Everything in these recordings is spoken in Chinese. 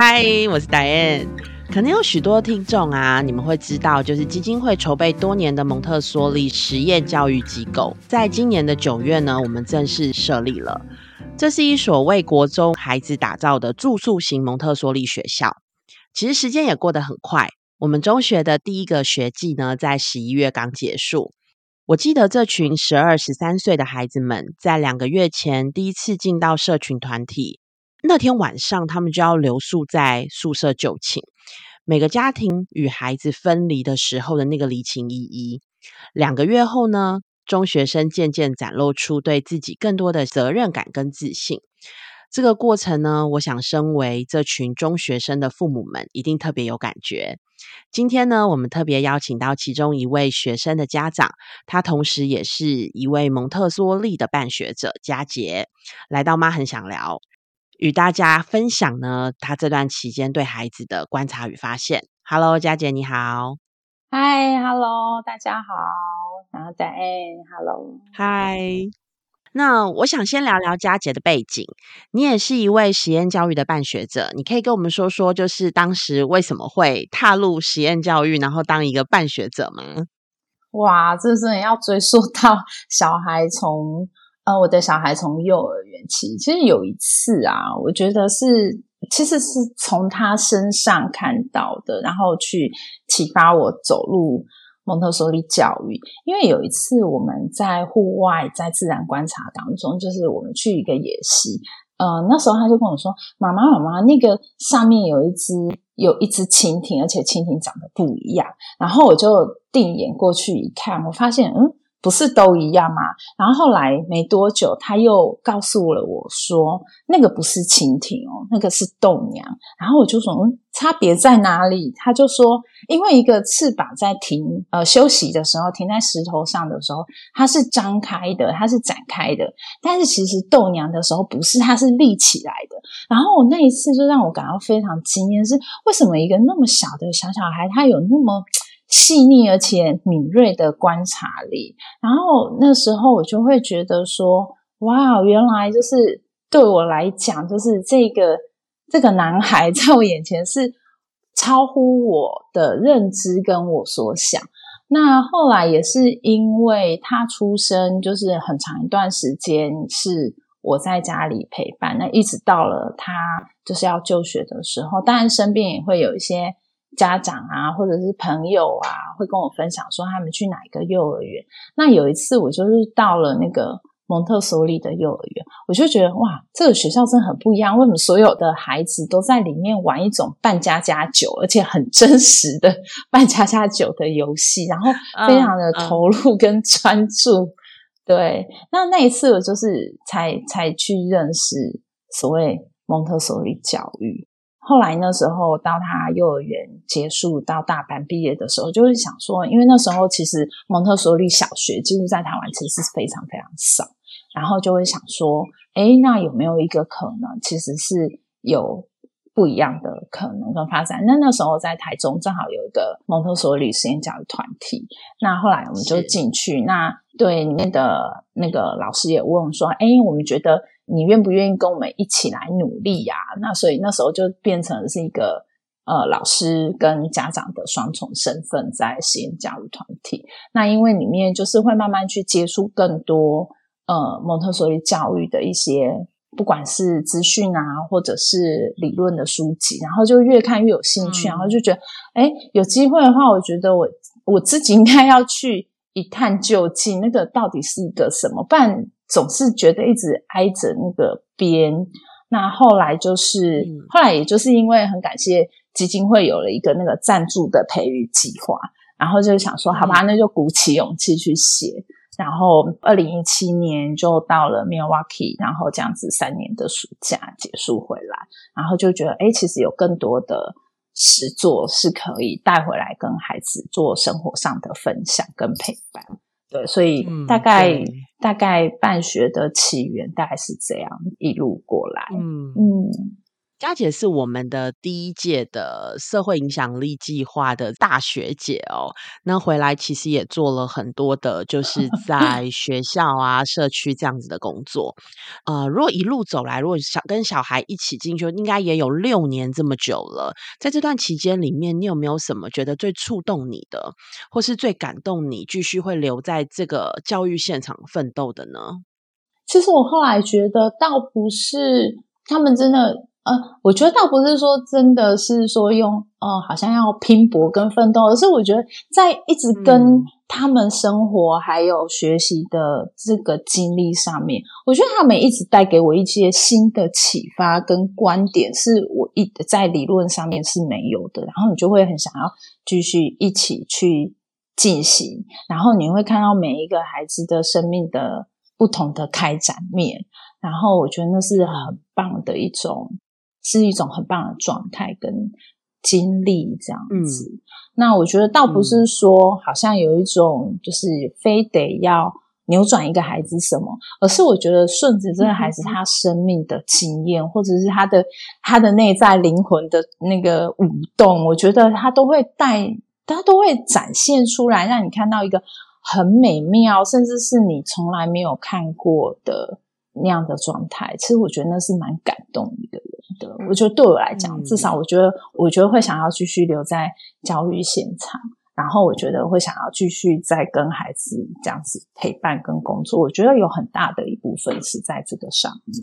嗨，我是 Diane。可能有许多听众啊，你们会知道，就是基金会筹备多年的蒙特梭利实验教育机构，在今年的九月呢，我们正式设立了。这是一所为国中孩子打造的住宿型蒙特梭利学校。其实时间也过得很快，我们中学的第一个学季呢，在十一月刚结束。我记得这群十二、十三岁的孩子们，在两个月前第一次进到社群团体。那天晚上，他们就要留宿在宿舍就寝。每个家庭与孩子分离的时候的那个离情依依。两个月后呢，中学生渐渐展露出对自己更多的责任感跟自信。这个过程呢，我想身为这群中学生的父母们一定特别有感觉。今天呢，我们特别邀请到其中一位学生的家长，他同时也是一位蒙特梭利的办学者佳杰，来到妈很想聊。与大家分享呢，他这段期间对孩子的观察与发现。Hello，佳姐你好。Hi，Hello，大家好。然后再 Hello，嗨。那我想先聊聊佳姐的背景。你也是一位实验教育的办学者，你可以跟我们说说，就是当时为什么会踏入实验教育，然后当一个办学者吗？哇，这真的要追溯到小孩从。呃，我的小孩从幼儿园起，其实有一次啊，我觉得是其实是从他身上看到的，然后去启发我走入蒙特梭利教育。因为有一次我们在户外在自然观察当中，就是我们去一个野溪，呃，那时候他就跟我说：“妈妈，妈妈，那个上面有一只有一只蜻蜓，而且蜻蜓长得不一样。”然后我就定眼过去一看，我发现，嗯。不是都一样吗？然后后来没多久，他又告诉了我说，那个不是蜻蜓哦，那个是豆娘。然后我就说，嗯，差别在哪里？他就说，因为一个翅膀在停呃休息的时候，停在石头上的时候，它是张开的，它是展开的。但是其实豆娘的时候不是，它是立起来的。然后我那一次就让我感到非常惊艳，是为什么一个那么小的小小孩，他有那么。细腻而且敏锐的观察力，然后那时候我就会觉得说：“哇，原来就是对我来讲，就是这个这个男孩在我眼前是超乎我的认知跟我所想。”那后来也是因为他出生，就是很长一段时间是我在家里陪伴，那一直到了他就是要就学的时候，当然身边也会有一些。家长啊，或者是朋友啊，会跟我分享说他们去哪一个幼儿园。那有一次我就是到了那个蒙特梭利的幼儿园，我就觉得哇，这个学校真的很不一样。为什么所有的孩子都在里面玩一种扮家家酒，而且很真实的扮家家酒的游戏，然后非常的投入跟专注。对，那那一次我就是才才去认识所谓蒙特梭利教育。后来那时候到他幼儿园结束到大班毕业的时候，就会想说，因为那时候其实蒙特梭利小学几乎在台湾其实是非常非常少，然后就会想说，哎，那有没有一个可能，其实是有不一样的可能跟发展？那那时候在台中正好有一个蒙特梭利实验教育团体，那后来我们就进去，那对里面的那个老师也问说，哎，我们觉得。你愿不愿意跟我们一起来努力呀？那所以那时候就变成是一个呃老师跟家长的双重身份在实验教育团体。那因为里面就是会慢慢去接触更多呃蒙特梭利教育的一些不管是资讯啊，或者是理论的书籍，然后就越看越有兴趣，然后就觉得哎有机会的话，我觉得我我自己应该要去一探究竟，那个到底是一个什么办？总是觉得一直挨着那个边，那后来就是后来，也就是因为很感谢基金会有了一个那个赞助的培育计划，然后就想说，好吧，那就鼓起勇气去写。然后二零一七年就到了 Milwaukee，然后这样子三年的暑假结束回来，然后就觉得，哎，其实有更多的实作是可以带回来跟孩子做生活上的分享跟陪伴。对，所以大概大概办学的起源大概是这样一路过来。嗯。嗯，佳姐是我们的第一届的社会影响力计划的大学姐哦。那回来其实也做了很多的，就 是在学校啊、社区这样子的工作。呃，如果一路走来，如果小跟小孩一起进修，应该也有六年这么久了。在这段期间里面，你有没有什么觉得最触动你的，或是最感动你，继续会留在这个教育现场奋斗的呢？其实我后来觉得，倒不是他们真的。呃，我觉得倒不是说真的是说用呃，好像要拼搏跟奋斗，而是我觉得在一直跟他们生活还有学习的这个经历上面，我觉得他们一直带给我一些新的启发跟观点，是我一在理论上面是没有的。然后你就会很想要继续一起去进行，然后你会看到每一个孩子的生命的不同的开展面，然后我觉得那是很棒的一种。是一种很棒的状态跟经历，这样子。那我觉得倒不是说好像有一种就是非得要扭转一个孩子什么，而是我觉得顺着这个孩子他生命的经验，或者是他的他的内在灵魂的那个舞动，我觉得他都会带，他都会展现出来，让你看到一个很美妙，甚至是你从来没有看过的那样的状态。其实我觉得那是蛮感动一个人。的，我觉得对我来讲，至少我觉得，我觉得会想要继续留在教育现场，然后我觉得会想要继续再跟孩子这样子陪伴跟工作。我觉得有很大的一部分是在这个上面。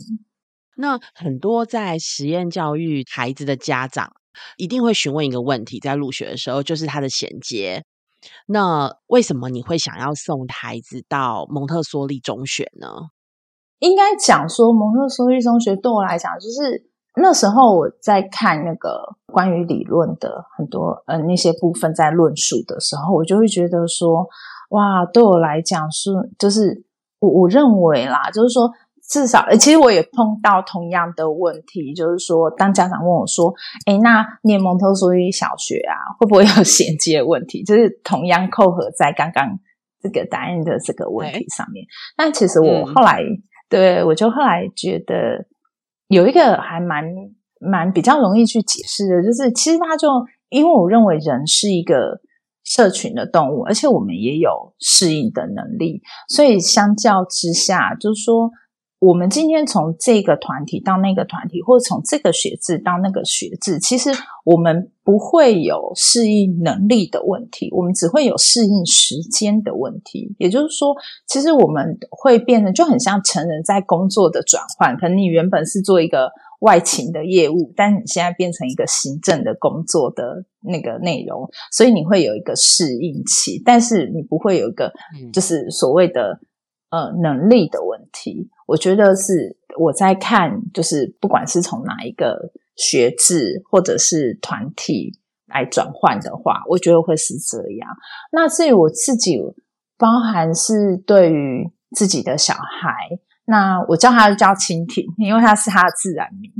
那很多在实验教育孩子的家长一定会询问一个问题，在入学的时候，就是他的衔接。那为什么你会想要送孩子到蒙特梭利中学呢？应该讲说，蒙特梭利中学对我来讲，就是。那时候我在看那个关于理论的很多呃那些部分在论述的时候，我就会觉得说，哇，对我来讲是就是我我认为啦，就是说至少，其实我也碰到同样的问题，就是说当家长问我说，哎，那念蒙特梭利小学啊，会不会有衔接问题？就是同样扣合在刚刚这个答案的这个问题上面。但其实我后来对我就后来觉得。有一个还蛮蛮比较容易去解释的，就是其实他就因为我认为人是一个社群的动物，而且我们也有适应的能力，所以相较之下，就是说。我们今天从这个团体到那个团体，或者从这个学制到那个学制，其实我们不会有适应能力的问题，我们只会有适应时间的问题。也就是说，其实我们会变得就很像成人在工作的转换。可能你原本是做一个外勤的业务，但你现在变成一个行政的工作的那个内容，所以你会有一个适应期，但是你不会有一个就是所谓的。呃，能力的问题，我觉得是我在看，就是不管是从哪一个学制或者是团体来转换的话，我觉得会是这样。那至于我自己，包含是对于自己的小孩，那我叫他叫蜻蜓，因为他是他的自然名。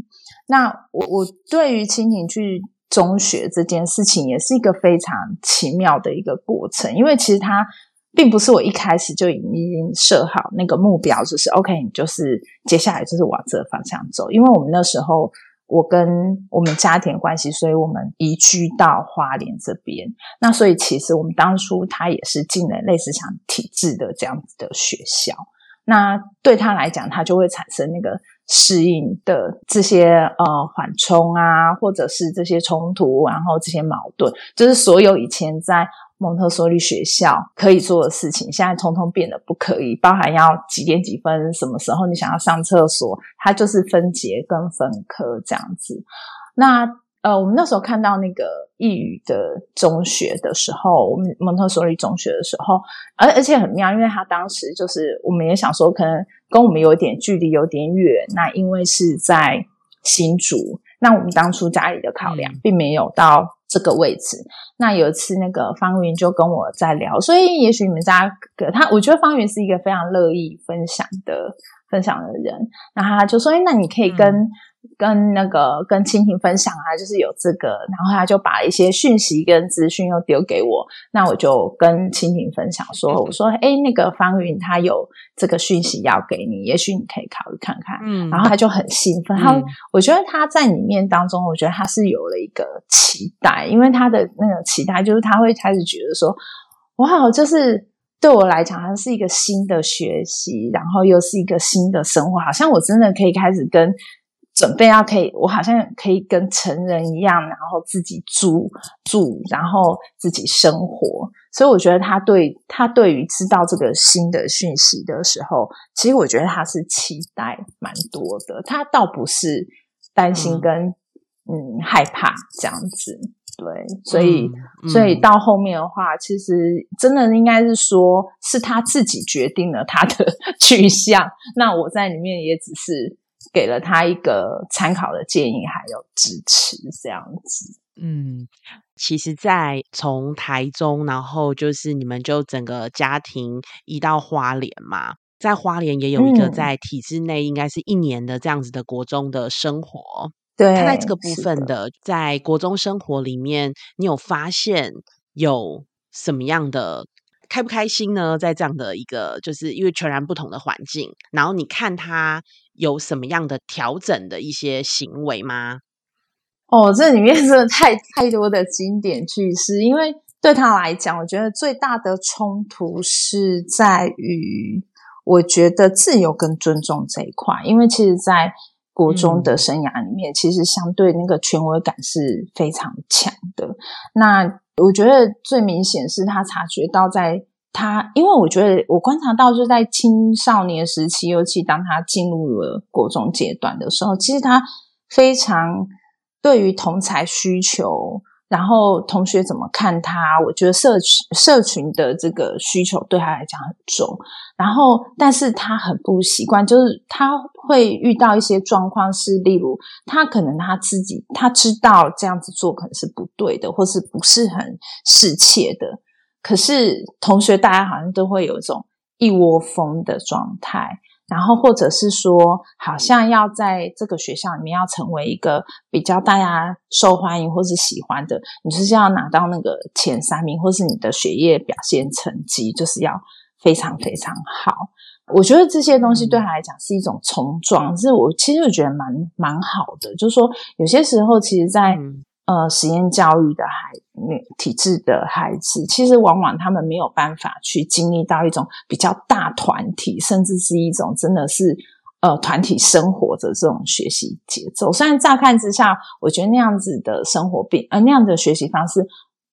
那我我对于蜻蜓去中学这件事情，也是一个非常奇妙的一个过程，因为其实他。并不是我一开始就已经设好那个目标，就是 OK，你就是接下来就是往这个方向走。因为我们那时候我跟我们家庭关系，所以我们移居到花莲这边。那所以其实我们当初他也是进了类似像体制的这样子的学校。那对他来讲，他就会产生那个适应的这些呃缓冲啊，或者是这些冲突，然后这些矛盾，就是所有以前在。蒙特梭利学校可以做的事情，现在通通变得不可以，包含要几点几分，什么时候你想要上厕所，它就是分节跟分科这样子。那呃，我们那时候看到那个异语的中学的时候，我们蒙特梭利中学的时候，而而且很妙，因为他当时就是我们也想说，可能跟我们有点距离，有点远。那因为是在新竹，那我们当初家里的考量并没有到。这个位置，那有一次那个方云就跟我在聊，所以也许你们家他，我觉得方云是一个非常乐意分享的分享的人，那他就说：“哎，那你可以跟。”跟那个跟蜻蜓分享啊，就是有这个，然后他就把一些讯息跟资讯又丢给我，那我就跟蜻蜓分享说，我说，哎，那个方云他有这个讯息要给你，也许你可以考虑看看。嗯，然后他就很兴奋，他我觉得他在里面当中，我觉得他是有了一个期待，因为他的那个期待就是他会开始觉得说，哇，就是对我来讲，它是一个新的学习，然后又是一个新的生活，好像我真的可以开始跟。准备要可以，我好像可以跟成人一样，然后自己住住，然后自己生活。所以我觉得他对他对于知道这个新的讯息的时候，其实我觉得他是期待蛮多的。他倒不是担心跟嗯害怕这样子，对。所以所以到后面的话，其实真的应该是说是他自己决定了他的 去向。那我在里面也只是。给了他一个参考的建议，还有支持，这样子。嗯，其实，在从台中，然后就是你们就整个家庭移到花莲嘛，在花莲也有一个在体制内，应该是一年的这样子的国中的生活。对，他在这个部分的，在国中生活里面，你有发现有什么样的开不开心呢？在这样的一个，就是因为全然不同的环境，然后你看他。有什么样的调整的一些行为吗？哦，这里面真的太太多的经典句式，因为对他来讲，我觉得最大的冲突是在于，我觉得自由跟尊重这一块，因为其实，在国中的生涯里面，其实相对那个权威感是非常强的。那我觉得最明显是他察觉到在。他，因为我觉得我观察到，就在青少年时期，尤其当他进入了国中阶段的时候，其实他非常对于同才需求，然后同学怎么看他，我觉得社群社群的这个需求对他来讲很重。然后，但是他很不习惯，就是他会遇到一些状况，是例如他可能他自己他知道这样子做可能是不对的，或是不是很适切的。可是同学，大家好像都会有一种一窝蜂的状态，然后或者是说，好像要在这个学校里面要成为一个比较大家受欢迎或是喜欢的，你就是要拿到那个前三名，或是你的学业表现成绩就是要非常非常好。我觉得这些东西对他来讲是一种冲撞，是我其实我觉得蛮蛮好的，就是说有些时候，其实，在呃，实验教育的孩体制的孩子，其实往往他们没有办法去经历到一种比较大团体，甚至是一种真的是呃团体生活的这种学习节奏。虽然乍看之下，我觉得那样子的生活并呃那样的学习方式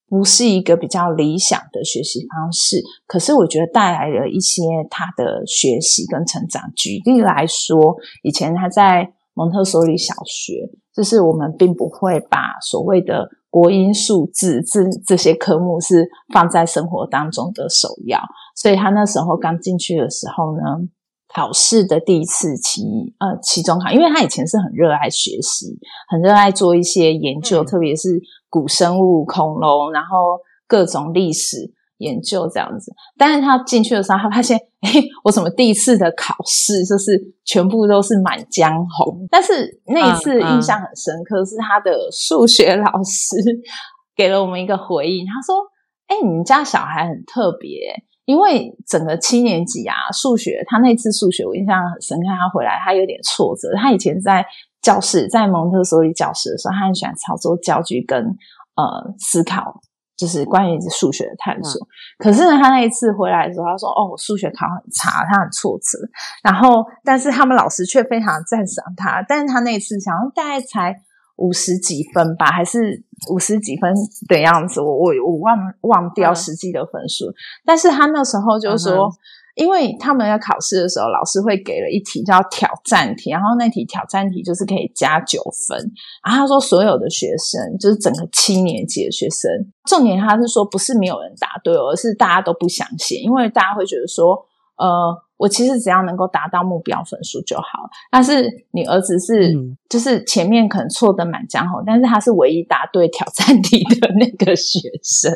不是一个比较理想的学习方式，可是我觉得带来了一些他的学习跟成长。举例来说，以前他在蒙特梭利小学。就是我们并不会把所谓的国音数字这这些科目是放在生活当中的首要，所以他那时候刚进去的时候呢，考试的第一次期呃期中考，因为他以前是很热爱学习，很热爱做一些研究，特别是古生物、恐龙，然后各种历史。研究这样子，但是他进去的时候，他发现，哎，我怎么第一次的考试就是全部都是满江红？但是那一次印象很深刻，是他的数学老师给了我们一个回应，他说：“哎，你们家小孩很特别，因为整个七年级啊，数学他那次数学我印象很深刻，他回来他有点挫折。他以前在教室，在蒙特梭利教室的时候，他很喜欢操作教具跟呃思考。”就是关于数学的探索，可是呢，他那一次回来的时候，他说：“哦，我数学考很差，他很挫折。”然后，但是他们老师却非常赞赏他。但是他那一次想，大概才五十几分吧，还是五十几分的样子。我我我忘忘掉实际的分数，但是他那时候就说。因为他们要考试的时候，老师会给了一题叫挑战题，然后那题挑战题就是可以加九分。然后他说，所有的学生就是整个七年级的学生，重点他是说不是没有人答对，而是大家都不想写，因为大家会觉得说，呃。我其实只要能够达到目标分数就好，但是你儿子是就是前面可能错的满江红，但是他是唯一答对挑战题的那个学生。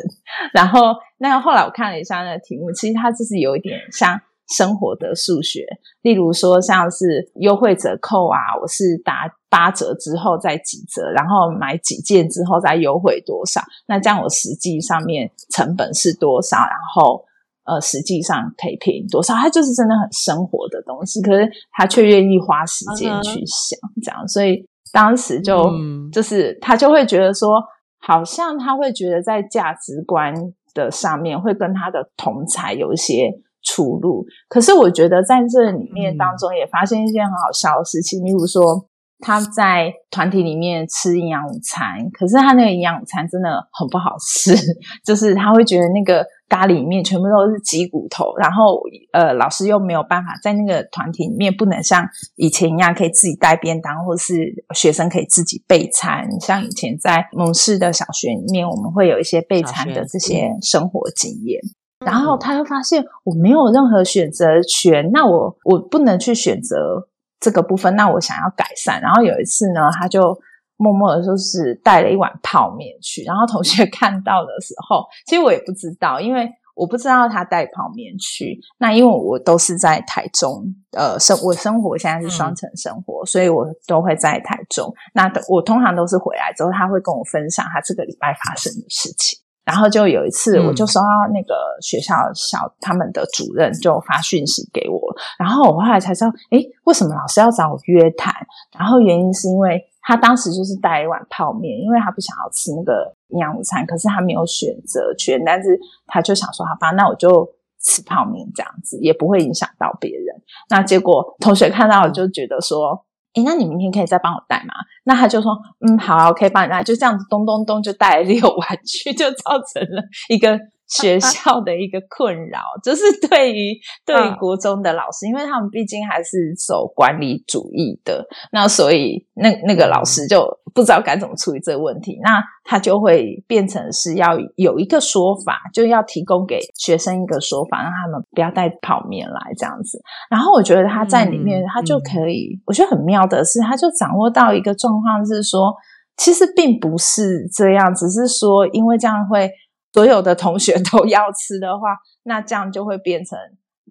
然后那后来我看了一下那个题目，其实他就是有一点像生活的数学，例如说像是优惠折扣啊，我是打八折之后再几折，然后买几件之后再优惠多少，那这样我实际上面成本是多少，然后呃实际上可以便宜多少，他就是真的很生活的东西，可是他却愿意花时间去想这样，所以当时就就是他就会觉得说，好像他会觉得在价值观的上面会跟他的同才有一些。出入，可是我觉得在这里面当中也发现一件很好笑的事情，例如说他在团体里面吃营养午餐，可是他那个营养午餐真的很不好吃，就是他会觉得那个咖喱里面全部都是鸡骨头，然后呃老师又没有办法在那个团体里面不能像以前一样可以自己带便当，或是学生可以自己备餐，像以前在蒙氏的小学里面，我们会有一些备餐的这些生活经验。然后他又发现我没有任何选择权，那我我不能去选择这个部分，那我想要改善。然后有一次呢，他就默默的就是带了一碗泡面去，然后同学 看到的时候，其实我也不知道，因为我不知道他带泡面去。那因为我都是在台中，呃，生我生活现在是双城生活，所以我都会在台中。那我通常都是回来之后，他会跟我分享他这个礼拜发生的事情。然后就有一次，我就收到那个学校小他们的主任就发讯息给我，然后我后来才知道，哎，为什么老师要找我约谈？然后原因是因为他当时就是带一碗泡面，因为他不想要吃那个营养午餐，可是他没有选择权，但是他就想说，好吧，那我就吃泡面这样子，也不会影响到别人。那结果同学看到了就觉得说。诶，那你明天可以再帮我带吗？那他就说，嗯，好，可以帮你带。就这样子，咚咚咚就带了六玩具，就造成了一个。学 校的一个困扰，就是 对于对于国中的老师，因为他们毕竟还是走管理主义的，那所以那那个老师就不知道该怎么处理这个问题，那他就会变成是要有一个说法，就要提供给学生一个说法，让他们不要带泡面来这样子。然后我觉得他在里面，他就可以，我觉得很妙的是，他就掌握到一个状况，是说其实并不是这样，只是说因为这样会。所有的同学 都要吃的话，那这样就会变成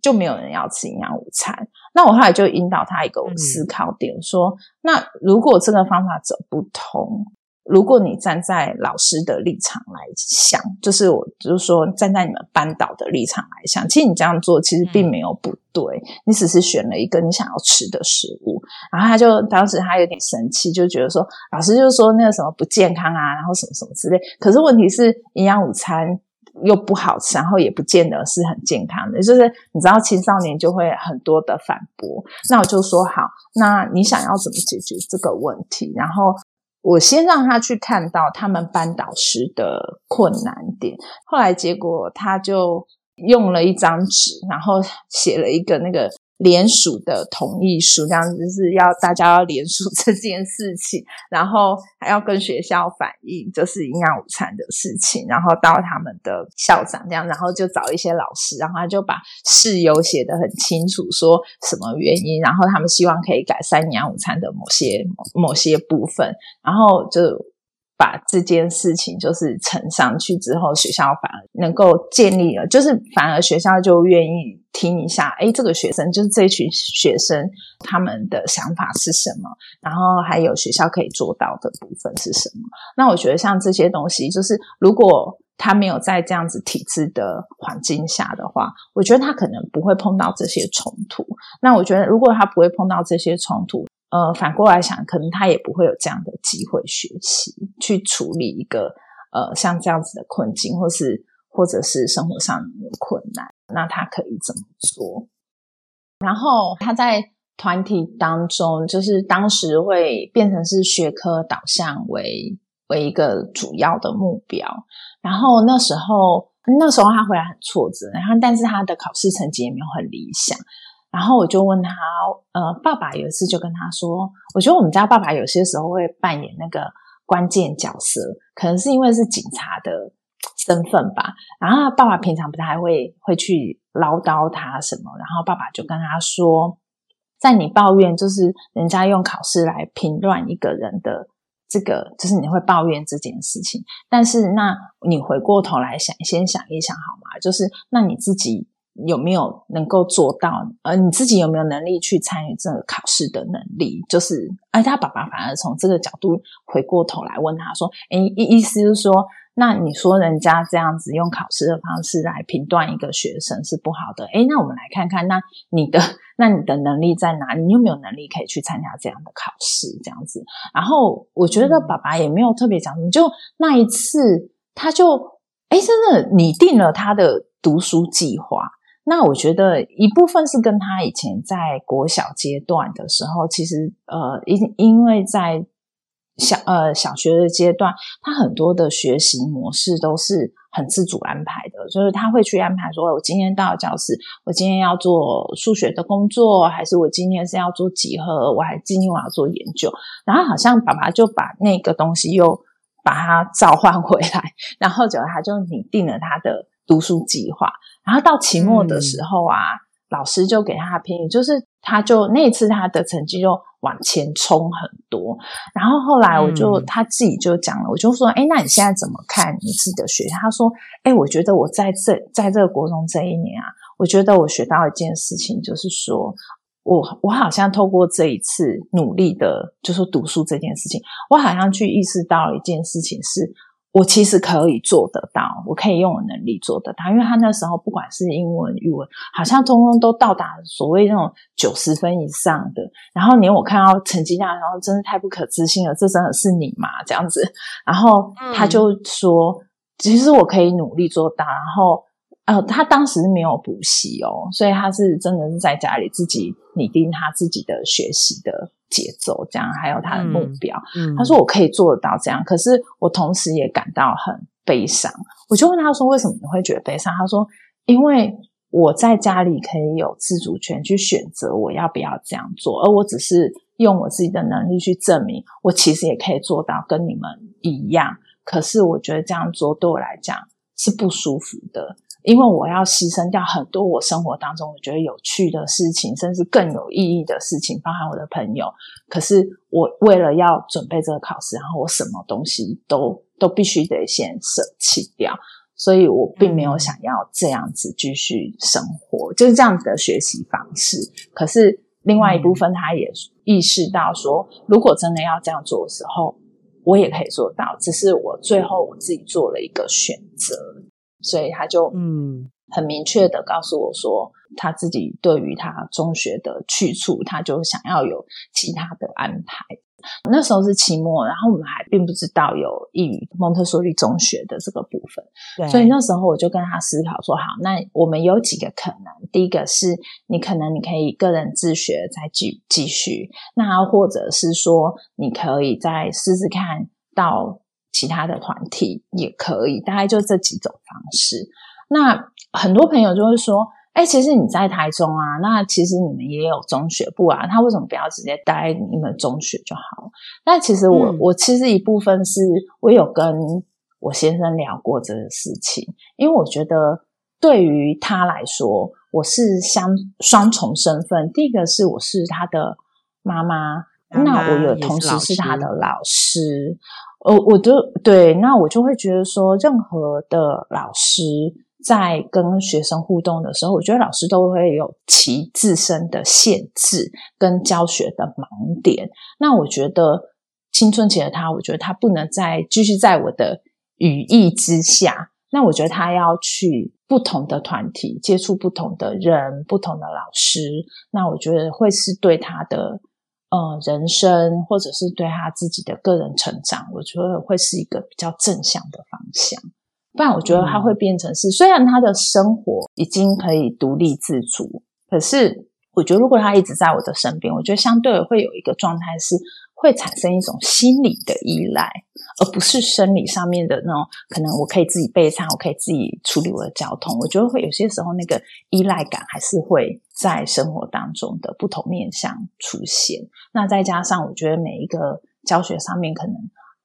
就没有人要吃营养午餐。那我后来就引导他一个思考点，说：那如果这个方法走不通。如果你站在老师的立场来想，就是我就是说站在你们班导的立场来想，其实你这样做其实并没有不对，你只是选了一个你想要吃的食物。然后他就当时他有点生气，就觉得说老师就是说那个什么不健康啊，然后什么什么之类。可是问题是营养午餐又不好吃，然后也不见得是很健康的。就是你知道青少年就会很多的反驳。那我就说好，那你想要怎么解决这个问题？然后。我先让他去看到他们班导师的困难点，后来结果他就用了一张纸，然后写了一个那个。联署的同意书，这样子是要大家要联署 这件事情，然后还要跟学校反映，就是营养午餐的事情，然后到他们的校长这样，然后就找一些老师，然后他就把事由写得很清楚，说什么原因，然后他们希望可以改善营养午餐的某些某些部分，然后就。把这件事情就是呈上去之后，学校反而能够建立了，就是反而学校就愿意听一下，哎，这个学生就是这群学生他们的想法是什么，然后还有学校可以做到的部分是什么。那我觉得像这些东西，就是如果他没有在这样子体制的环境下的话，我觉得他可能不会碰到这些冲突。那我觉得如果他不会碰到这些冲突，呃，反过来想，可能他也不会有这样的机会学习去处理一个呃像这样子的困境，或是或者是生活上的困难，那他可以怎么做？然后他在团体当中，就是当时会变成是学科导向为为一个主要的目标。然后那时候那时候他回来很挫折，然后但是他的考试成绩也没有很理想。然后我就问他，呃，爸爸有一次就跟他说，我觉得我们家爸爸有些时候会扮演那个关键角色，可能是因为是警察的身份吧。然后爸爸平常不太会会去唠叨他什么，然后爸爸就跟他说，在你抱怨就是人家用考试来评断一个人的这个，就是你会抱怨这件事情。但是那你回过头来想，先想一想好吗？就是那你自己。有没有能够做到？呃，你自己有没有能力去参与这个考试的能力？就是，哎，他爸爸反而从这个角度回过头来问他说：“哎，意意思就是说，那你说人家这样子用考试的方式来评断一个学生是不好的？哎，那我们来看看，那你的 那你的能力在哪里？你有没有能力可以去参加这样的考试？这样子。然后我觉得爸爸也没有特别讲，你就那一次他就哎，真的拟定了他的读书计划。”那我觉得一部分是跟他以前在国小阶段的时候，其实呃，因因为在小呃小学的阶段，他很多的学习模式都是很自主安排的，就是他会去安排说，我今天到教室，我今天要做数学的工作，还是我今天是要做几何，我还今天我要做研究，然后好像爸爸就把那个东西又把它召唤回来，然后就他就拟定了他的读书计划。然后到期末的时候啊，老师就给他评语，就是他就那次他的成绩就往前冲很多。然后后来我就他自己就讲了，我就说：“哎，那你现在怎么看你自己的学校？”他说：“哎，我觉得我在这在这个国中这一年啊，我觉得我学到一件事情，就是说我我好像透过这一次努力的，就是读书这件事情，我好像去意识到一件事情是。”我其实可以做得到，我可以用我能力做得到，因为他那时候不管是英文、语文，好像通通都到达所谓那种九十分以上的。然后连我看到成绩单，然后真是太不可置信了，这真的是你吗？这样子，然后他就说，其实我可以努力做到。然后，呃，他当时没有补习哦，所以他是真的是在家里自己拟定他自己的学习的。节奏这样，还有他的目标。他说：“我可以做得到这样。”可是我同时也感到很悲伤。我就问他说：“为什么你会觉得悲伤？”他说：“因为我在家里可以有自主权去选择我要不要这样做，而我只是用我自己的能力去证明，我其实也可以做到跟你们一样。可是我觉得这样做对我来讲是不舒服的。”因为我要牺牲掉很多我生活当中我觉得有趣的事情，甚至更有意义的事情，包含我的朋友。可是我为了要准备这个考试，然后我什么东西都都必须得先舍弃掉，所以我并没有想要这样子继续生活，就是这样子的学习方式。可是另外一部分，他也意识到说，如果真的要这样做的时候，我也可以做到，只是我最后我自己做了一个选择。所以他就嗯很明确的告诉我说，他自己对于他中学的去处，他就想要有其他的安排。那时候是期末，然后我们还并不知道有益于蒙特梭利中学的这个部分，所以那时候我就跟他思考说：好，那我们有几个可能，第一个是你可能你可以个人自学再继继续，那或者是说你可以再试试看到。其他的团体也可以，大概就这几种方式。那很多朋友就会说：“哎，其实你在台中啊，那其实你们也有中学部啊，他为什么不要直接待你们中学就好了？”那其实我我其实一部分是我有跟我先生聊过这个事情，因为我觉得对于他来说，我是相双重身份。第一个是我是他的妈妈，那我有同时是他的老师。呃，我都对，那我就会觉得说，任何的老师在跟学生互动的时候，我觉得老师都会有其自身的限制跟教学的盲点。那我觉得青春期的他，我觉得他不能再继续在我的羽翼之下。那我觉得他要去不同的团体，接触不同的人、不同的老师。那我觉得会是对他的。呃，人生或者是对他自己的个人成长，我觉得会是一个比较正向的方向。不然，我觉得他会变成是，虽然他的生活已经可以独立自主，可是我觉得如果他一直在我的身边，我觉得相对会有一个状态是。会产生一种心理的依赖，而不是生理上面的那种。可能我可以自己备餐，我可以自己处理我的交通。我觉得会有些时候那个依赖感还是会在生活当中的不同面向出现。那再加上我觉得每一个教学上面可能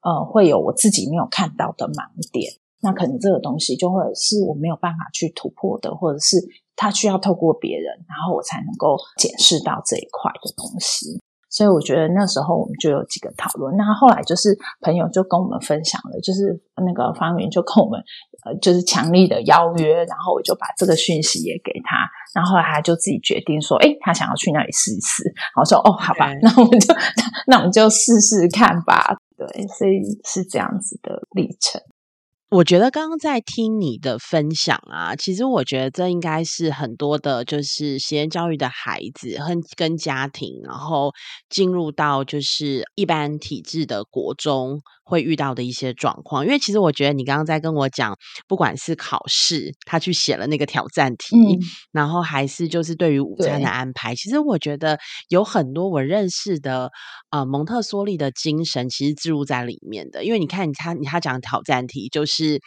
呃会有我自己没有看到的盲点，那可能这个东西就会是我没有办法去突破的，或者是他需要透过别人，然后我才能够解释到这一块的东西。所以我觉得那时候我们就有几个讨论。那后来就是朋友就跟我们分享了，就是那个方云就跟我们呃，就是强力的邀约，然后我就把这个讯息也给他，然后他就自己决定说，哎，他想要去那里试一试。我说，哦，好吧，那我们就 那我们就试试看吧。对，所以是这样子的历程。我觉得刚刚在听你的分享啊，其实我觉得这应该是很多的，就是实验教育的孩子和跟家庭，然后进入到就是一般体制的国中。会遇到的一些状况，因为其实我觉得你刚刚在跟我讲，不管是考试，他去写了那个挑战题，然后还是就是对于午餐的安排，其实我觉得有很多我认识的呃蒙特梭利的精神，其实置入在里面的。因为你看他他讲挑战题，就是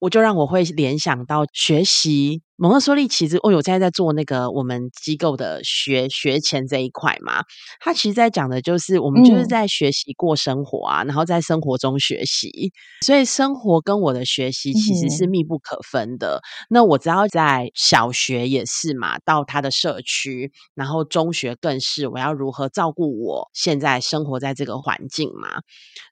我就让我会联想到学习。蒙特梭利其实，哦，我现在在做那个我们机构的学学前这一块嘛，他其实在讲的就是我们就是在学习过生活啊，然后在生活中学习，所以生活跟我的学习其实是密不可分的。那我只要在小学也是嘛，到他的社区，然后中学更是，我要如何照顾我现在生活在这个环境嘛？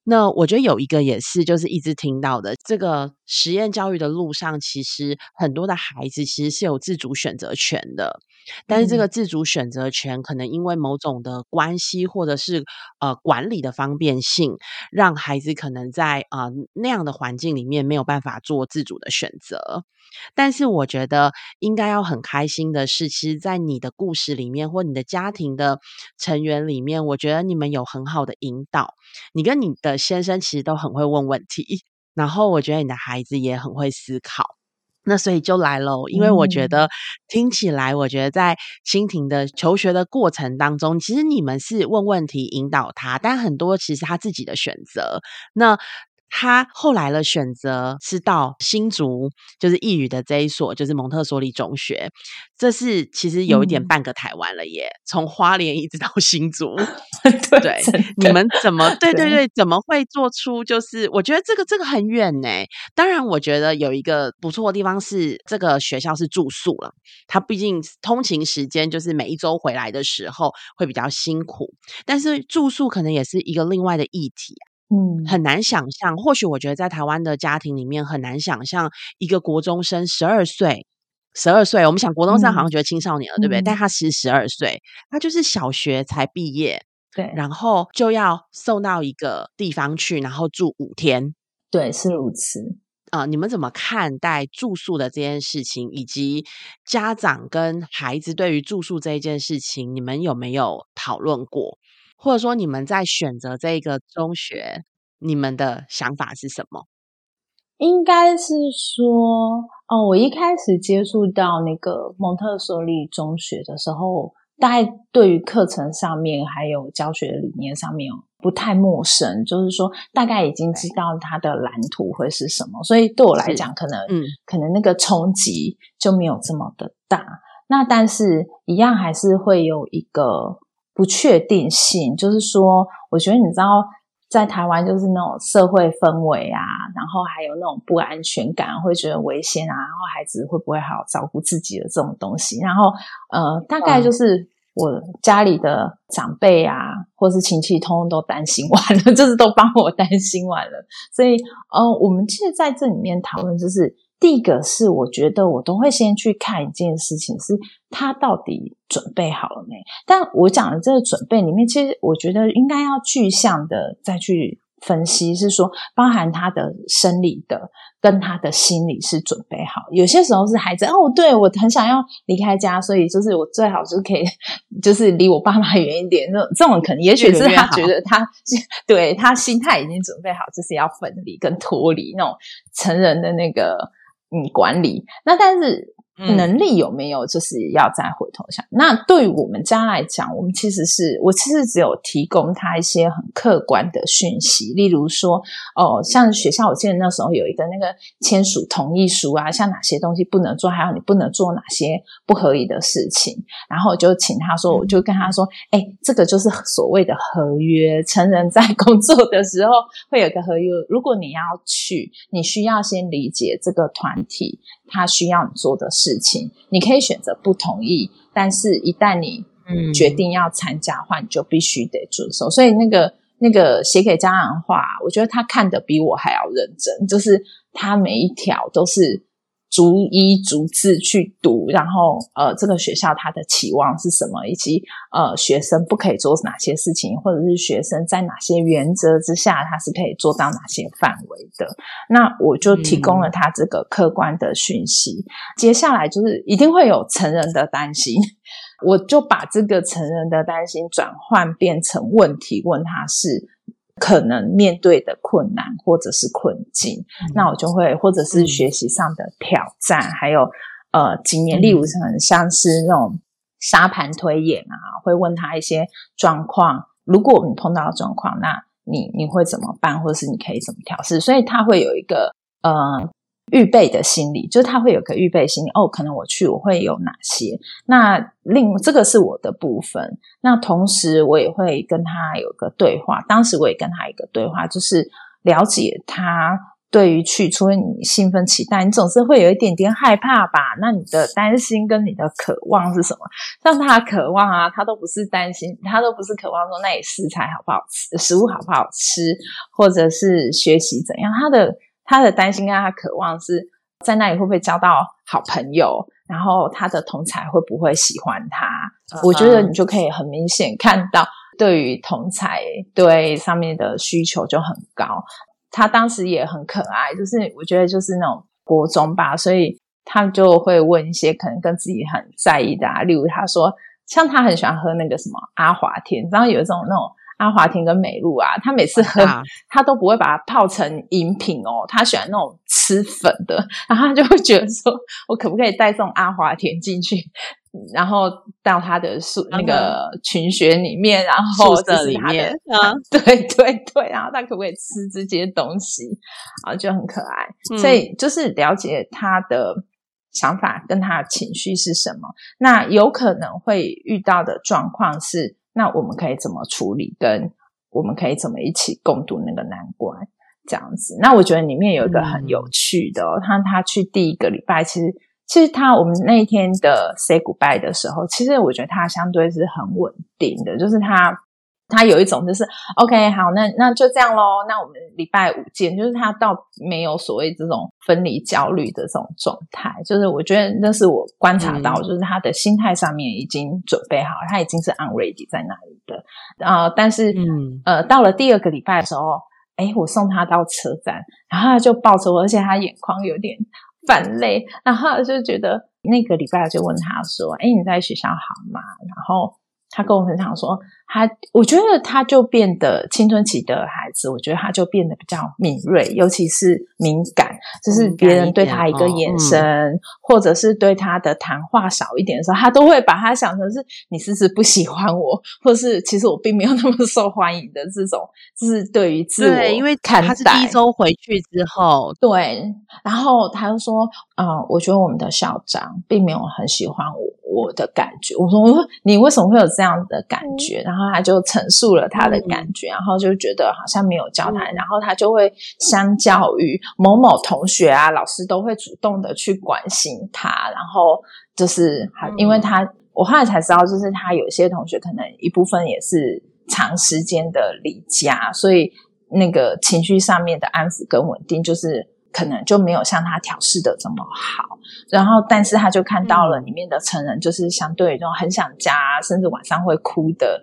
那我觉得有一个也是，就是一直听到的这个实验教育的路上，其实很多的孩子。其实是有自主选择权的，但是这个自主选择权可能因为某种的关系，或者是呃管理的方便性，让孩子可能在啊那样的环境里面没有办法做自主的选择。但是我觉得应该要很开心的是，其实，在你的故事里面，或你的家庭的成员里面，我觉得你们有很好的引导。你跟你的先生其实都很会问问题，然后我觉得你的孩子也很会思考。那所以就来喽，因为我觉得听起来，我觉得在蜻蜓的求学的过程当中，其实你们是问问题引导他，但很多其实他自己的选择。那他后来了选择是到新竹，就是义语的这一所，就是蒙特梭利中学。这是其实有一点半个台湾了耶，从花莲一直到新竹。对，你们怎么对对对，怎么会做出？就是我觉得这个这个很远呢。当然，我觉得有一个不错的地方是，这个学校是住宿了。它毕竟通勤时间就是每一周回来的时候会比较辛苦，但是住宿可能也是一个另外的议题。嗯，很难想象。或许我觉得在台湾的家庭里面很难想象，一个国中生十二岁，十二岁，我们想国中生好像觉得青少年了，对不对？但他其实十二岁，他就是小学才毕业，对，然后就要送到一个地方去，然后住五天，对，是如此。啊，你们怎么看待住宿的这件事情，以及家长跟孩子对于住宿这一件事情，你们有没有讨论过？或者说，你们在选择这个中学，你们的想法是什么？应该是说，哦，我一开始接触到那个蒙特梭利中学的时候，大概对于课程上面还有教学理念上面不太陌生，就是说大概已经知道它的蓝图会是什么，所以对我来讲，可能，嗯，可能那个冲击就没有这么的大。那但是，一样还是会有一个。不确定性，就是说，我觉得你知道，在台湾就是那种社会氛围啊，然后还有那种不安全感，会觉得危险啊，然后孩子会不会好好照顾自己的这种东西，然后呃，大概就是我家里的长辈啊，或是亲戚，通通都担心完了，就是都帮我担心完了，所以呃，我们其实在这里面讨论就是。第一个是，我觉得我都会先去看一件事情，是他到底准备好了没？但我讲的这个准备里面，其实我觉得应该要具象的再去分析，是说包含他的生理的跟他的心理是准备好。有些时候是孩子哦，对我很想要离开家，所以就是我最好就可以就是离我爸妈远一点。那这种可能也许是他觉得他 对他心态已经准备好，就是要分离跟脱离那种成人的那个。嗯，管理那但是。能力有没有，就是要再回头想。那对于我们家来讲，我们其实是我其实只有提供他一些很客观的讯息，例如说，哦，像学校，我记得那时候有一个那个签署同意书啊，像哪些东西不能做，还有你不能做哪些不合理的事情，然后就请他说，我就跟他说，哎，这个就是所谓的合约，成人在工作的时候会有个合约，如果你要去，你需要先理解这个团体。他需要你做的事情，你可以选择不同意，但是一旦你决定要参加的话，你就必须得遵守。所以那个那个写给家长的话，我觉得他看的比我还要认真，就是他每一条都是。逐一逐字去读，然后呃，这个学校它的期望是什么，以及呃，学生不可以做哪些事情，或者是学生在哪些原则之下，他是可以做到哪些范围的。那我就提供了他这个客观的讯息。接下来就是一定会有成人的担心，我就把这个成人的担心转换变成问题，问他是。可能面对的困难或者是困境，那我就会或者是学习上的挑战，还有呃，经验例如很像是那种沙盘推演啊，会问他一些状况，如果你碰到状况，那你你会怎么办，或者是你可以怎么调试？所以他会有一个呃。预备的心理，就是他会有个预备心理哦，可能我去我会有哪些？那另这个是我的部分。那同时我也会跟他有个对话。当时我也跟他一个对话，就是了解他对于去，除了你兴奋期待，你总是会有一点点害怕吧？那你的担心跟你的渴望是什么？像他渴望啊，他都不是担心，他都不是渴望说那里食材好不好吃，食物好不好吃，或者是学习怎样，他的。他的担心跟他渴望是在那里会不会交到好朋友，然后他的同才会不会喜欢他？我觉得你就可以很明显看到，对于同才对上面的需求就很高。他当时也很可爱，就是我觉得就是那种国中吧，所以他就会问一些可能跟自己很在意的啊，例如他说，像他很喜欢喝那个什么阿华田，然后有一种那种。阿华田跟美露啊，他每次喝，他都不会把它泡成饮品哦，他喜欢那种吃粉的，然后他就会觉得说，我可不可以带这种阿华田进去，然后到他的宿那个群学里面，然后宿舍里面啊，对对对，然后他可不可以吃这些东西啊，就很可爱，所以就是了解他的想法跟他的情绪是什么，那有可能会遇到的状况是。那我们可以怎么处理？跟我们可以怎么一起共度那个难关？这样子。那我觉得里面有一个很有趣的，他他去第一个礼拜，其实其实他我们那一天的 say goodbye 的时候，其实我觉得他相对是很稳定的，就是他。他有一种就是 OK，好，那那就这样喽。那我们礼拜五见。就是他倒没有所谓这种分离焦虑的这种状态。就是我觉得那是我观察到，就是他的心态上面已经准备好，他已经是 unready 在那里的。啊，但是呃，到了第二个礼拜的时候，哎，我送他到车站，然后他就抱着我，而且他眼眶有点泛泪，然后就觉得那个礼拜就问他说：“哎，你在学校好吗？”然后。他跟我分享说，他我觉得他就变得青春期的孩子，我觉得他就变得比较敏锐，尤其是敏感，就是别人对他一个眼神，或者是对他的谈话少一点的时候，他都会把他想成是你是不是不喜欢我，或是其实我并没有那么受欢迎的这种，就是对于自我，因为他是第一周回去之后，对，然后他就说，嗯，我觉得我们的校长并没有很喜欢我。我的感觉，我说我说你为什么会有这样的感觉？然后他就陈述了他的感觉，然后就觉得好像没有交谈，然后他就会相较于某某同学啊，老师都会主动的去关心他，然后就是因为他我后来才知道，就是他有些同学可能一部分也是长时间的离家，所以那个情绪上面的安抚跟稳定就是。可能就没有像他调试的这么好，然后但是他就看到了里面的成人，就是相对于这种很想家，甚至晚上会哭的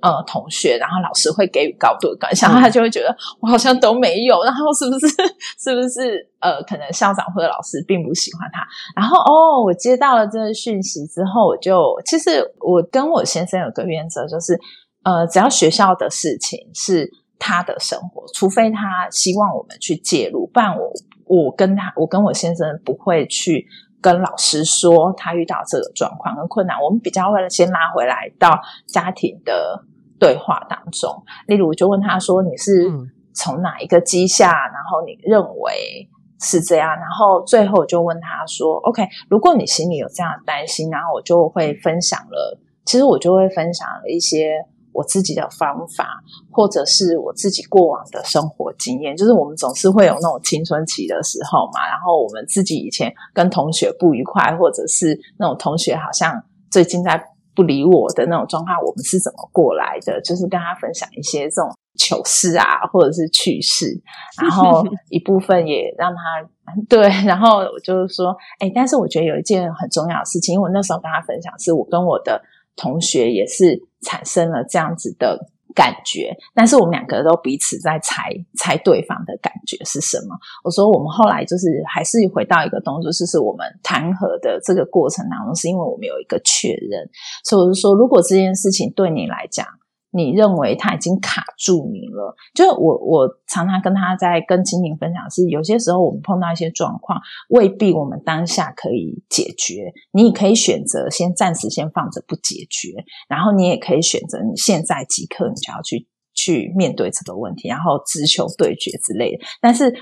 呃同学，然后老师会给予高度的关心，他就会觉得我好像都没有，然后是不是 是不是呃可能校长或者老师并不喜欢他，然后哦我接到了这个讯息之后，我就其实我跟我先生有个原则，就是呃只要学校的事情是。他的生活，除非他希望我们去介入，不然我我跟他，我跟我先生不会去跟老师说他遇到这个状况跟困难。我们比较会先拉回来到家庭的对话当中。例如，就问他说：“你是从哪一个机下？然后你认为是这样？”然后最后就问他说：“OK，如果你心里有这样的担心，然后我就会分享了。其实我就会分享了一些。”我自己的方法，或者是我自己过往的生活经验，就是我们总是会有那种青春期的时候嘛。然后我们自己以前跟同学不愉快，或者是那种同学好像最近在不理我的那种状况，我们是怎么过来的？就是跟他分享一些这种糗事啊，或者是趣事，然后 一部分也让他 对，然后我就是说，哎，但是我觉得有一件很重要的事情，因为我那时候跟他分享，是我跟我的同学也是产生了这样子的。感觉，但是我们两个都彼此在猜猜对方的感觉是什么。我说，我们后来就是还是回到一个动作，就是我们谈和的这个过程当中，是因为我们有一个确认。所以我就说，如果这件事情对你来讲，你认为他已经卡住你了，就是我我常常跟他在跟青青分享，是有些时候我们碰到一些状况，未必我们当下可以解决。你也可以选择先暂时先放着不解决，然后你也可以选择你现在即刻你就要去去面对这个问题，然后直球对决之类的。但是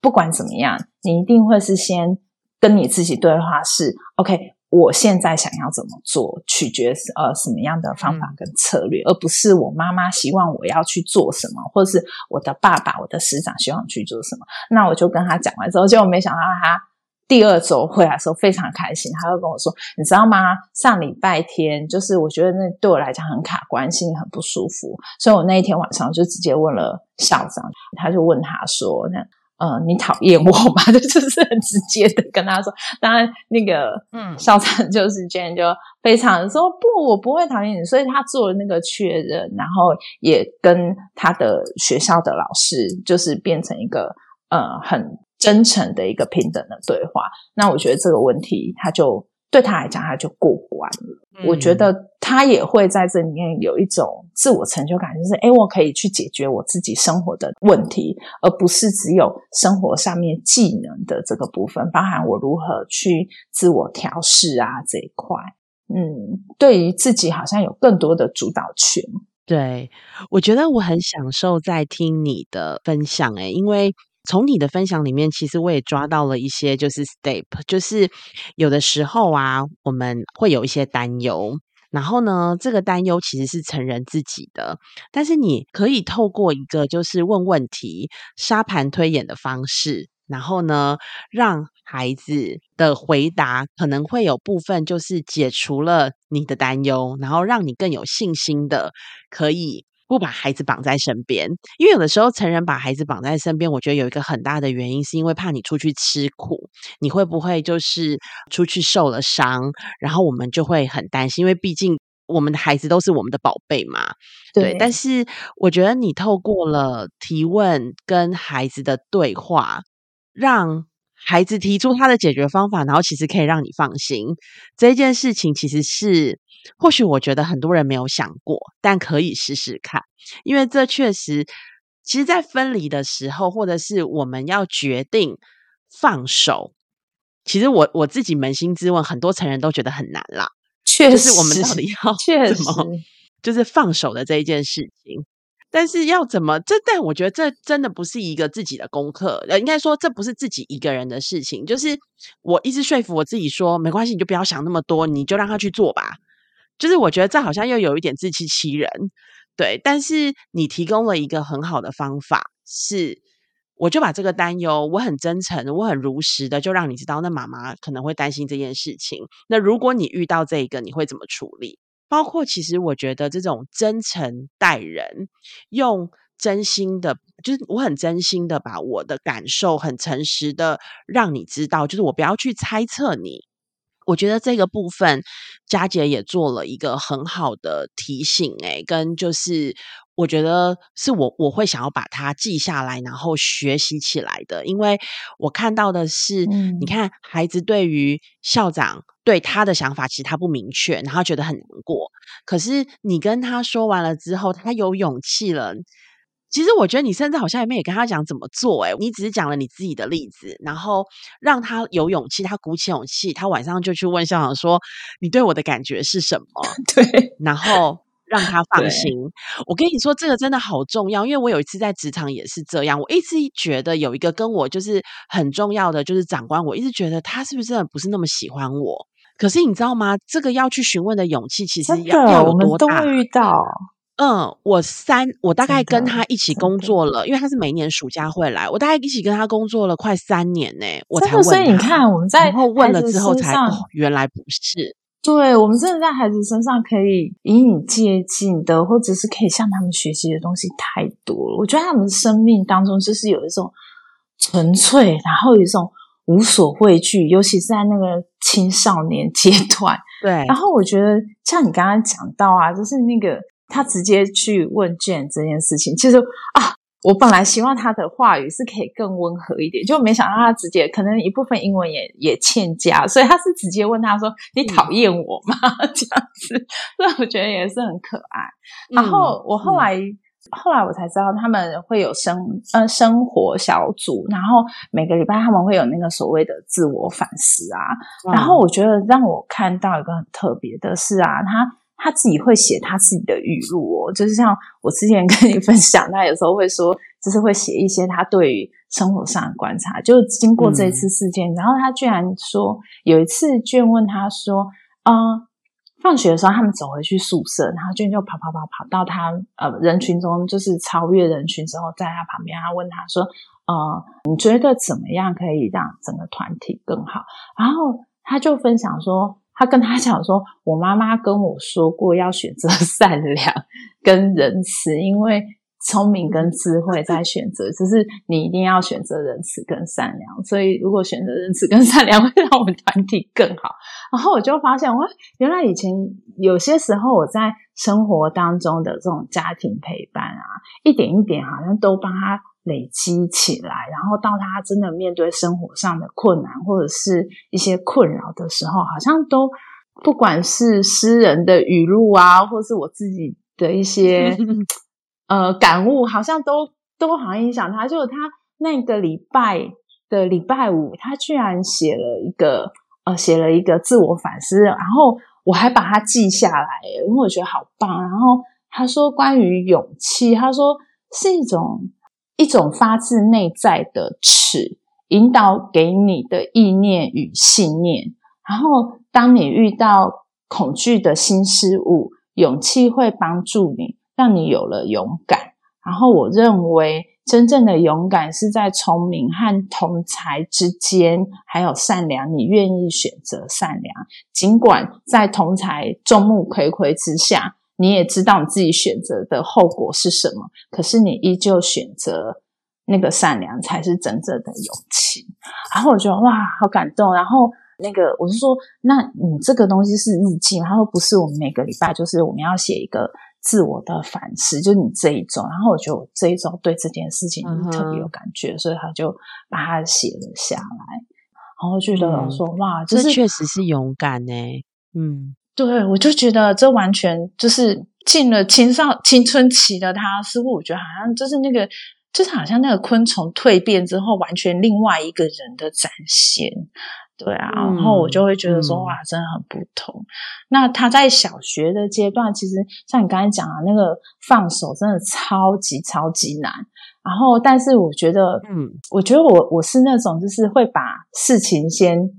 不管怎么样，你一定会是先跟你自己对话，是 OK。我现在想要怎么做，取决呃什么样的方法跟策略，而不是我妈妈希望我要去做什么，或者是我的爸爸、我的师长希望去做什么。那我就跟他讲完之后，结果没想到他第二周回来的时候非常开心，他就跟我说：“你知道吗？上礼拜天就是我觉得那对我来讲很卡关，心里很不舒服，所以我那一天晚上就直接问了校长，他就问他说：那。”呃，你讨厌我吗？就 就是很直接的跟他说。当然，那个嗯，校长就是这样，就非常的说不，我不会讨厌你。所以他做了那个确认，然后也跟他的学校的老师，就是变成一个呃很真诚的一个平等的对话。那我觉得这个问题，他就。对他来讲，他就过关了。我觉得他也会在这里面有一种自我成就感，就是哎，我可以去解决我自己生活的问题，而不是只有生活上面技能的这个部分，包含我如何去自我调试啊这一块。嗯，对于自己好像有更多的主导权。对，我觉得我很享受在听你的分享，诶，因为。从你的分享里面，其实我也抓到了一些，就是 step，就是有的时候啊，我们会有一些担忧，然后呢，这个担忧其实是成人自己的，但是你可以透过一个就是问问题、沙盘推演的方式，然后呢，让孩子的回答可能会有部分就是解除了你的担忧，然后让你更有信心的可以。不把孩子绑在身边，因为有的时候成人把孩子绑在身边，我觉得有一个很大的原因，是因为怕你出去吃苦，你会不会就是出去受了伤？然后我们就会很担心，因为毕竟我们的孩子都是我们的宝贝嘛。对。但是我觉得你透过了提问跟孩子的对话，让孩子提出他的解决方法，然后其实可以让你放心。这件事情其实是。或许我觉得很多人没有想过，但可以试试看，因为这确实，其实，在分离的时候，或者是我们要决定放手，其实我我自己扪心自问，很多成人都觉得很难啦。确实，我们到底要 怎么，就是放手的这一件事情。但是要怎么这？但我觉得这真的不是一个自己的功课，呃，应该说这不是自己一个人的事情。就是我一直说服我自己说，没关系，你就不要想那么多，你就让他去做吧。就是我觉得这好像又有一点自欺欺人，对。但是你提供了一个很好的方法，是我就把这个担忧，我很真诚，我很如实的就让你知道，那妈妈可能会担心这件事情。那如果你遇到这一个，你会怎么处理？包括其实我觉得这种真诚待人，用真心的，就是我很真心的把我的感受很诚实的让你知道，就是我不要去猜测你。我觉得这个部分，佳姐也做了一个很好的提醒，诶，跟就是我觉得是我我会想要把它记下来，然后学习起来的，因为我看到的是，你看孩子对于校长对他的想法，其实他不明确，然后觉得很难过，可是你跟他说完了之后，他有勇气了。其实我觉得你甚至好像也没有跟他讲怎么做，哎，你只是讲了你自己的例子，然后让他有勇气，他鼓起勇气，他晚上就去问校长说：“你对我的感觉是什么？”对，然后让他 放心。我跟你说，这个真的好重要，因为我有一次在职场也是这样，我一直觉得有一个跟我就是很重要的就是长官，我一直觉得他是不是真的不是那么喜欢我？可是你知道吗？这个要去询问的勇气，其实要要有多大？遇到。嗯，我三，我大概跟他一起工作了，因为他是每年暑假会来，我大概一起跟他工作了快三年呢，我才问。所以你看，我们在然后问了之后才，哦，原来不是。对我们真的在孩子身上可以以你接近的，或者是可以向他们学习的东西太多了。我觉得他们生命当中就是有一种纯粹，然后有一种无所畏惧，尤其是在那个青少年阶段。对，然后我觉得像你刚刚讲到啊，就是那个他直接去问卷这件事情，其实啊。我本来希望他的话语是可以更温和一点，就没想到他直接可能一部分英文也也欠佳，所以他是直接问他说：“你讨厌我吗？” 这样子，所以我觉得也是很可爱。然后我后来后来我才知道他们会有生呃生活小组，然后每个礼拜他们会有那个所谓的自我反思啊。然后我觉得让我看到一个很特别的是啊，他。他自己会写他自己的语录哦，就是像我之前跟你分享，他有时候会说，就是会写一些他对于生活上的观察。就经过这一次事件，然后他居然说，有一次卷问他说，啊，放学的时候他们走回去宿舍，然后卷就跑跑跑跑到他呃人群中，就是超越人群之后，在他旁边，他问他说，呃，你觉得怎么样可以让整个团体更好？然后他就分享说。他跟他讲说：“我妈妈跟我说过，要选择善良跟仁慈，因为聪明跟智慧在选择，就是你一定要选择仁慈跟善良。所以，如果选择仁慈跟善良，会让我们团体更好。然后我就发现，哇，原来以前有些时候我在生活当中的这种家庭陪伴啊，一点一点好像都帮他。”累积起来，然后到他真的面对生活上的困难或者是一些困扰的时候，好像都不管是诗人的语录啊，或是我自己的一些 呃感悟，好像都都好像影响他。就他那个礼拜的礼拜五，他居然写了一个呃写了一个自我反思，然后我还把它记下来，因为我觉得好棒。然后他说关于勇气，他说是一种。一种发自内在的尺，引导给你的意念与信念。然后，当你遇到恐惧的新事物，勇气会帮助你，让你有了勇敢。然后，我认为真正的勇敢是在聪明和同才之间，还有善良。你愿意选择善良，尽管在同才众目睽睽之下。你也知道你自己选择的后果是什么，可是你依旧选择那个善良，才是真正的勇气。然后我觉得哇，好感动。然后那个我是说，那你这个东西是日记吗？他说不是，我们每个礼拜就是我们要写一个自我的反思，就是你这一周。然后我觉得我这一周对这件事情特别有感觉，所以他就把它写了下来。然后觉得说哇，这确实是勇敢呢。嗯。对，我就觉得这完全就是进了青少青春期的他，似乎我觉得好像就是那个，就是好像那个昆虫蜕变之后，完全另外一个人的展现。对啊，然后我就会觉得说，哇，真的很不同。那他在小学的阶段，其实像你刚才讲的那个放手，真的超级超级难。然后，但是我觉得，嗯，我觉得我我是那种就是会把事情先。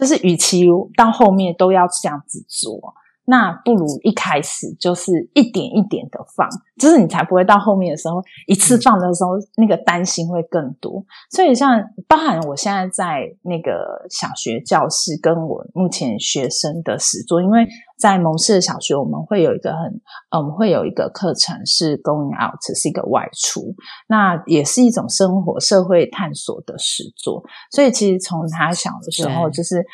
就是，与其到后面都要这样子做，那不如一开始就是一点一点的放，就是你才不会到后面的时候一次放的时候，那个担心会更多。所以，像包含我现在在那个小学教室，跟我目前学生的实作，因为在蒙氏的小学，我们会有一个很，呃，我们会有一个课程是 going out，是一个外出，那也是一种生活社会探索的实作。所以，其实从他小的时候，就是。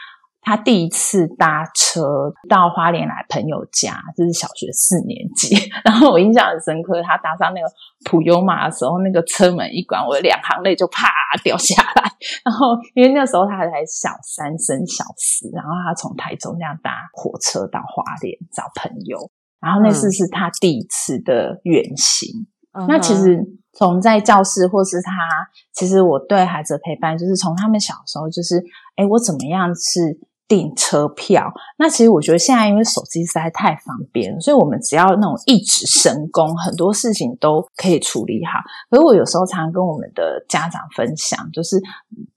他第一次搭车到花莲来朋友家，这是小学四年级。然后我印象很深刻，他搭上那个普悠玛的时候，那个车门一关，我的两行泪就啪掉下来。然后因为那时候他才小三升小四，然后他从台中这样搭火车到花莲找朋友，然后那次是他第一次的远行。那其实从在教室或是他，其实我对孩子的陪伴，就是从他们小时候，就是哎，我怎么样是。订车票，那其实我觉得现在因为手机实在太方便，所以我们只要那种一指神功，很多事情都可以处理好。可是我有时候常常跟我们的家长分享，就是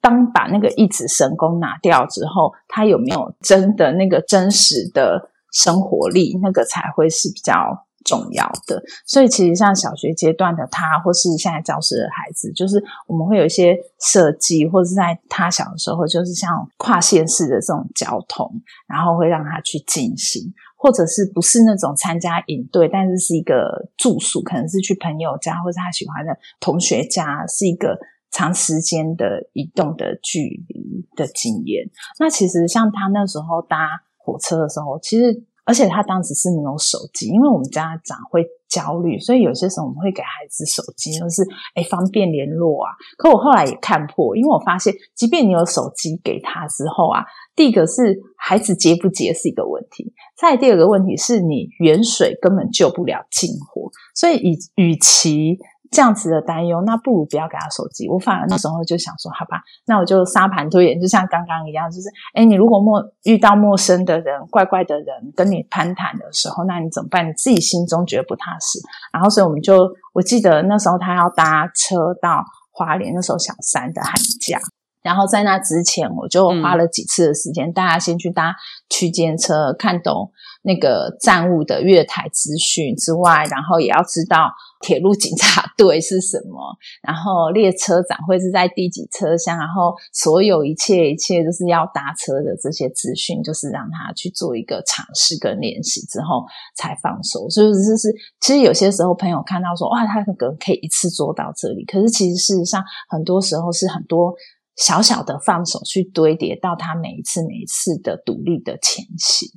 当把那个一指神功拿掉之后，他有没有真的那个真实的生活力，那个才会是比较重要的。所以其实像小学阶段的他，或是现在教室的孩子，就是我们会有一些设计，或者是在他小的时候，就是像跨县市的这种交通，然后会让他去进行，或者是不是那种参加营队，但是是一个住宿，可能是去朋友家或者他喜欢的同学家，是一个。长时间的移动的距离的经验，那其实像他那时候搭火车的时候，其实而且他当时是没有手机，因为我们家长会焦虑，所以有些时候我们会给孩子手机，就是哎方便联络啊。可我后来也看破，因为我发现，即便你有手机给他之后啊，第一个是孩子接不接是一个问题，再第二个问题是你远水根本救不了近火，所以与与其。这样子的担忧，那不如不要给他手机。我反而那时候就想说，好吧，那我就沙盘推演，就像刚刚一样，就是，哎，你如果陌遇到陌生的人、怪怪的人跟你攀谈的时候，那你怎么办？你自己心中觉得不踏实。然后，所以我们就，我记得那时候他要搭车到花莲，那时候小三的寒假。然后在那之前，我就花了几次的时间，大家先去搭区间车，看懂那个站务的月台资讯之外，然后也要知道铁路警察 队是什么，然后列车长会是在第几车厢，然后所有一切一切就是要搭车的这些资讯，就是让他去做一个尝试跟练习之后才放手。所以就是其实有些时候朋友看到说哇，他可能可以一次做到这里，可是其实事实上很多时候是很多。小小的放手去堆叠到他每一次每一次的独立的前行，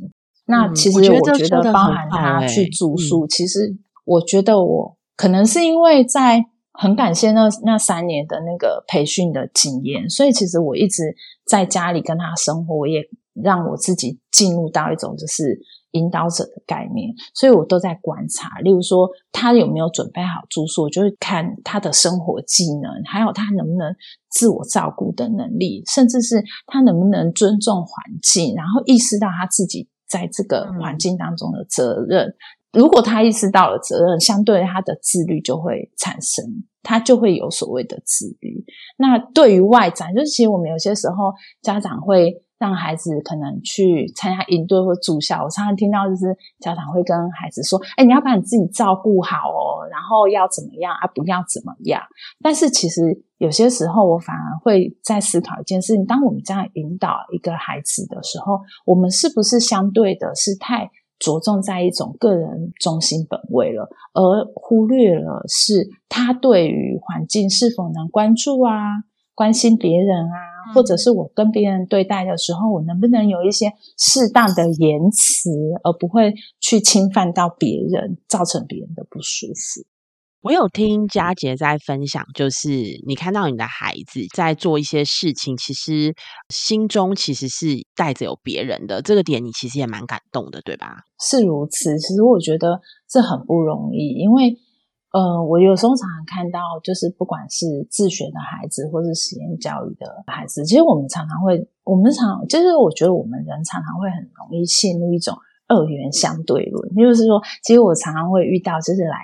那其实我觉得包含他去住宿，其实我觉得我可能是因为在很感谢那那三年的那个培训的经验，所以其实我一直在家里跟他生活，我也让我自己进入到一种就是。引导者的概念，所以我都在观察。例如说，他有没有准备好住宿，就是看他的生活技能，还有他能不能自我照顾的能力，甚至是他能不能尊重环境，然后意识到他自己在这个环境当中的责任。如果他意识到了责任，相对他的自律就会产生，他就会有所谓的自律。那对于外展，就是其实我们有些时候家长会。让孩子可能去参加营队或住校，我常常听到就是家长会跟孩子说：“哎，你要把你自己照顾好哦，然后要怎么样啊？不要怎么样。”但是其实有些时候，我反而会在思考一件事情：当我们这样引导一个孩子的时候，我们是不是相对的是太着重在一种个人中心本位了，而忽略了是他对于环境是否能关注啊？关心别人啊，或者是我跟别人对待的时候，我能不能有一些适当的言辞，而不会去侵犯到别人，造成别人的不舒服？我有听佳杰在分享，就是你看到你的孩子在做一些事情，其实心中其实是带着有别人的这个点，你其实也蛮感动的，对吧？是如此。其实我觉得这很不容易，因为。呃，我有时候常常看到，就是不管是自学的孩子，或是实验教育的孩子，其实我们常常会，我们常就是我觉得我们人常常会很容易陷入一种二元相对论，就是说，其实我常常会遇到，就是来。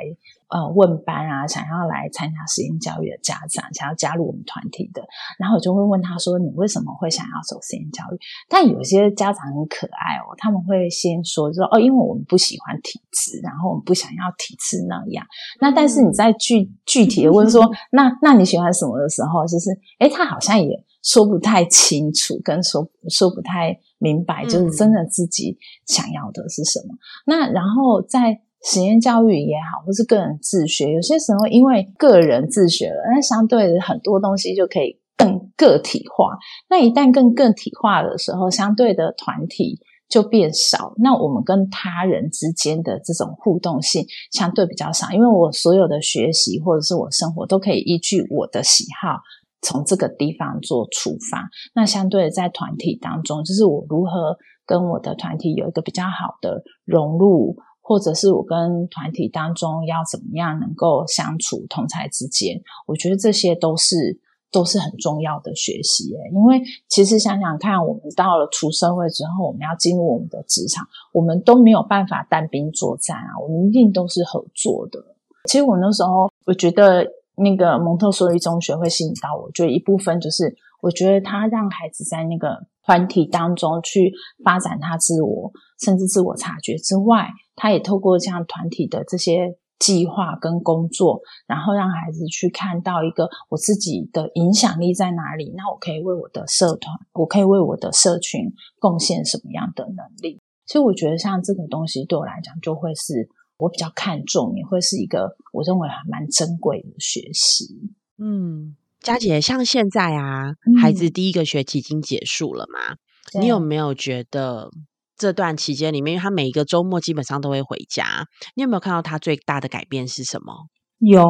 呃，问班啊，想要来参加实验教育的家长，想要加入我们团体的，然后我就会问他说：“你为什么会想要走实验教育？”但有些家长很可爱哦，他们会先说说：“哦，因为我们不喜欢体制，然后我们不想要体制那样。”那但是你在具具体的问说：“那那你喜欢什么的时候，就是诶他好像也说不太清楚，跟说说不太明白，就是真的自己想要的是什么。那然后在。实验教育也好，或是个人自学，有些时候因为个人自学了，那相对很多东西就可以更个体化。那一旦更个体化的时候，相对的团体就变少。那我们跟他人之间的这种互动性相对比较少，因为我所有的学习或者是我生活都可以依据我的喜好，从这个地方做出发。那相对在团体当中，就是我如何跟我的团体有一个比较好的融入。或者是我跟团体当中要怎么样能够相处，同才之间，我觉得这些都是都是很重要的学习。因为其实想想看，我们到了出社会之后，我们要进入我们的职场，我们都没有办法单兵作战啊，我们一定都是合作的。其实我那时候，我觉得那个蒙特梭利中学会吸引到我，就一部分就是，我觉得他让孩子在那个团体当中去发展他自我，甚至自我察觉之外。他也透过这样团体的这些计划跟工作，然后让孩子去看到一个我自己的影响力在哪里，那我可以为我的社团，我可以为我的社群贡献什么样的能力。所以我觉得像这个东西对我来讲，就会是我比较看重，也会是一个我认为还蛮珍贵的学习。嗯，佳姐，像现在啊，孩子第一个学期已经结束了嘛？你有没有觉得这段期间里面，他每一个周末基本上都会回家，你有没有看到他最大的改变是什么？有，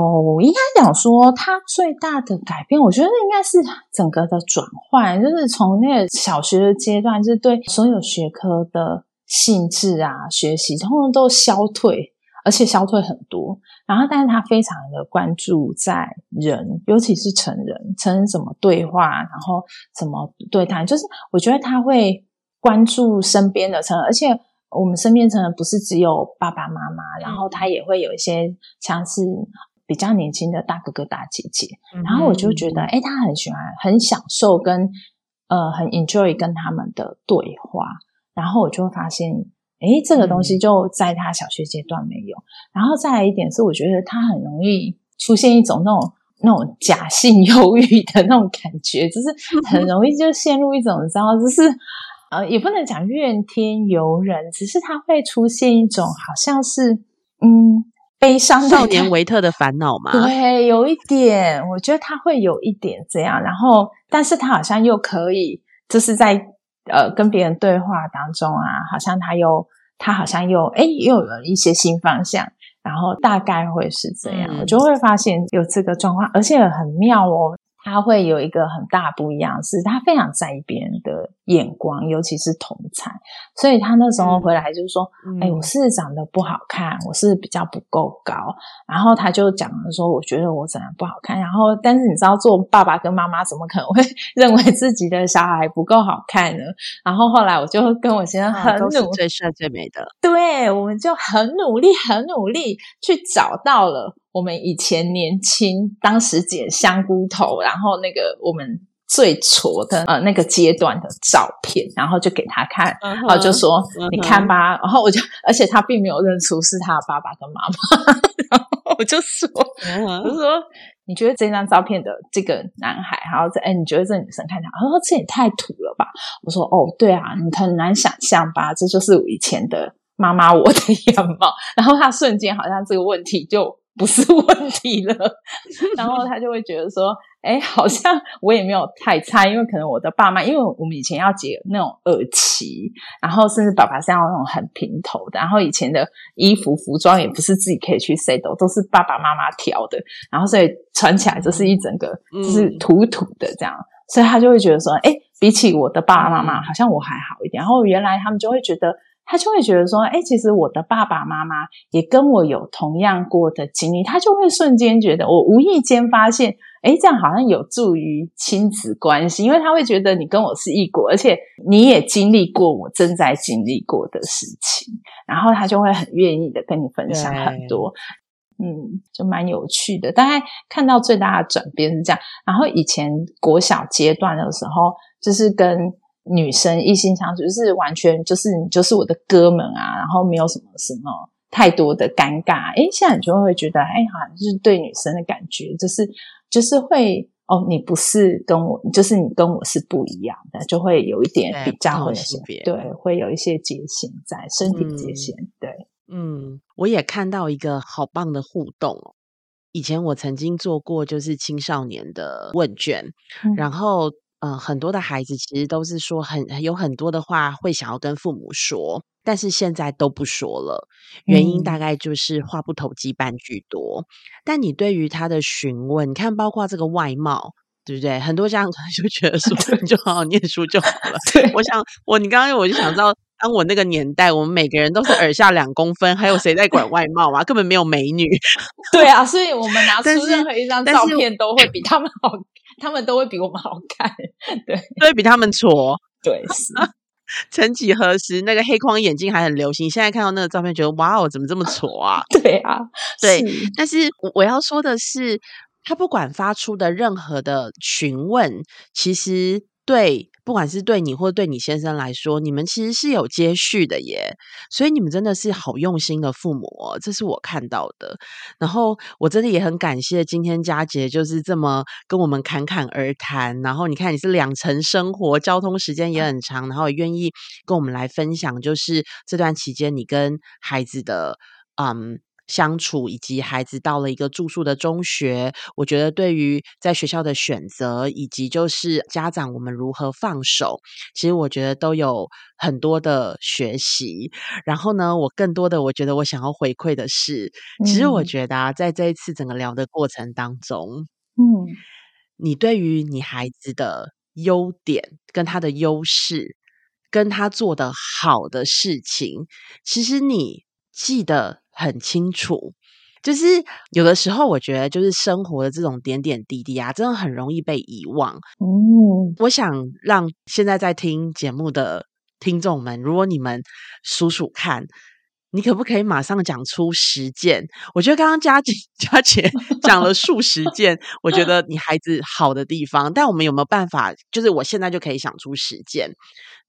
应该讲说他最大的改变，我觉得应该是整个的转换，就是从那个小学的阶段，就是对所有学科的性质啊、学习，通通都消退，而且消退很多。然后，但是他非常的关注在人，尤其是成人，成人怎么对话，然后怎么对谈，就是我觉得他会关注身边的成人，而且我们身边成人不是只有爸爸妈妈，然后他也会有一些像是比较年轻的大哥哥大姐姐，然后我就觉得，哎，他很喜欢，很享受跟呃很 enjoy 跟他们的对话，然后我就会发现。诶，这个东西就在他小学阶段没有。然后再来一点是，我觉得他很容易出现一种那种那种假性忧郁的那种感觉，就是很容易就陷入一种你知道，就是呃，也不能讲怨天尤人，只是他会出现一种好像是嗯悲伤少年维特的烦恼嘛。对，有一点，我觉得他会有一点这样。然后，但是他好像又可以，就是在。呃，跟别人对话当中啊，好像他又他好像又哎又有了一些新方向，然后大概会是这样，我就会发现有这个状况，而且很妙哦。他会有一个很大不一样，是他非常在意别人的眼光，尤其是同才。所以他那时候回来就是说：“哎，我是长得不好看，我是比较不够高。”然后他就讲了说：“我觉得我长得不好看。”然后，但是你知道，做爸爸跟妈妈怎么可能会 认为自己的小孩不够好看呢？然后后来我就跟我先生很努力，最帅最美的，对，我们就很努力，很努力去找到了。我们以前年轻，当时剪香菇头，然后那个我们最挫的呃那个阶段的照片，然后就给他看，然后就说你看吧，然后我就，而且他并没有认出是他的爸爸跟妈妈，然后我就说，我说你觉得这张照片的这个男孩，然后这哎你觉得这女生看起来，他说这也太土了吧？我说哦对啊，你很难想象吧？这就是我以前的妈妈我的样貌，然后他瞬间好像这个问题就。不是 问题了，然后他就会觉得说，哎，好像我也没有太差，因为可能我的爸妈，因为我们以前要剪那种耳旗，然后甚至爸爸是要那种很平头的，然后以前的衣服服装也不是自己可以去 set 都是爸爸妈妈挑的，然后所以穿起来就是一整个就是土土的这样，所以他就会觉得说，哎，比起我的爸爸妈妈，好像我还好一点。然后原来他们就会觉得。他就会觉得说，哎，其实我的爸爸妈妈也跟我有同样过的经历，他就会瞬间觉得，我无意间发现，哎，这样好像有助于亲子关系，因为他会觉得你跟我是一国，而且你也经历过我正在经历过的事情，然后他就会很愿意的跟你分享很多，嗯，就蛮有趣的。大概看到最大的转变是这样，然后以前国小阶段的时候，就是跟。女生一心相处就是完全就是你就是我的哥们啊，然后没有什么什么太多的尴尬。哎，现在你就会觉得，哎，好像就是对女生的感觉，就是就是会哦，你不是跟我，就是你跟我是不一样的，就会有一点比较会对，会有一些界限在身体界限。对，嗯，我也看到一个好棒的互动哦。以前我曾经做过就是青少年的问卷，然后。呃，很多的孩子其实都是说很有很多的话会想要跟父母说，但是现在都不说了。原因大概就是话不投机半句多。但你对于他的询问，你看，包括这个外貌，对不对？很多家长可能就觉得说，你就好好念书就好了。对，我想我你刚刚我就想知道，当我那个年代，我们每个人都是耳下两公分，还有谁在管外貌啊？根本没有美女。对啊，所以我们拿出任何一张照片都会比他们好。他们都会比我们好看，对，都会比他们矬。对，是。曾几何时，那个黑框眼镜还很流行。现在看到那个照片，觉得哇哦，怎么这么矬啊？对啊，对。但是我要说的是，他不管发出的任何的询问，其实对。不管是对你或对你先生来说，你们其实是有接续的耶。所以你们真的是好用心的父母哦，这是我看到的。然后我真的也很感谢今天佳杰就是这么跟我们侃侃而谈。然后你看你是两层生活，交通时间也很长，然后也愿意跟我们来分享，就是这段期间你跟孩子的嗯。相处以及孩子到了一个住宿的中学，我觉得对于在学校的选择以及就是家长我们如何放手，其实我觉得都有很多的学习。然后呢，我更多的我觉得我想要回馈的是，其实我觉得啊，在这一次整个聊的过程当中，嗯，你对于你孩子的优点跟他的优势，跟他做的好的事情，其实你记得。很清楚，就是有的时候，我觉得就是生活的这种点点滴滴啊，真的很容易被遗忘。哦，我想让现在在听节目的听众们，如果你们数数看，你可不可以马上讲出十件？我觉得刚刚佳姐 佳姐讲了数十件，我觉得你孩子好的地方，但我们有没有办法？就是我现在就可以想出十件。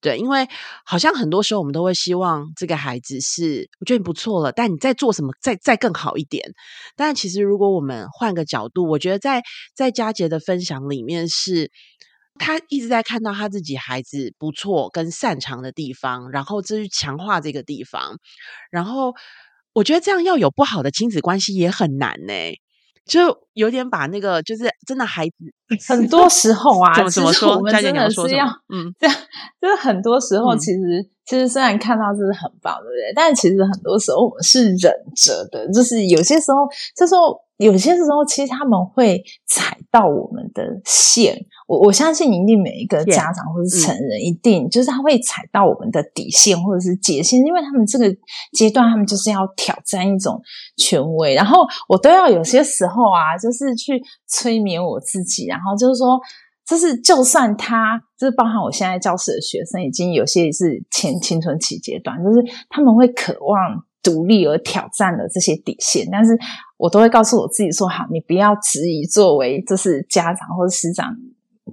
对，因为好像很多时候我们都会希望这个孩子是，我觉得你不错了，但你在做什么，再再更好一点。但其实如果我们换个角度，我觉得在在佳杰的分享里面，是他一直在看到他自己孩子不错跟擅长的地方，然后这是强化这个地方。然后我觉得这样要有不好的亲子关系也很难呢。就有点把那个，就是真的孩子，很多时候啊，怎么说？我们真的是要，嗯，这样就是很多时候，其实其实虽然看到这是很棒，对不对？但其实很多时候我们是忍着的，就是有些时候，这时候。有些时候，其实他们会踩到我们的线。我我相信一定每一个家长或是成人，一定就是他会踩到我们的底线或者是界限，因为他们这个阶段，他们就是要挑战一种权威。然后我都要有些时候啊，就是去催眠我自己，然后就是说，就是就算他，就是包含我现在教室的学生，已经有些是前青春期阶段，就是他们会渴望。独立而挑战的这些底线，但是我都会告诉我自己说：好，你不要质疑作为就是家长或者师长，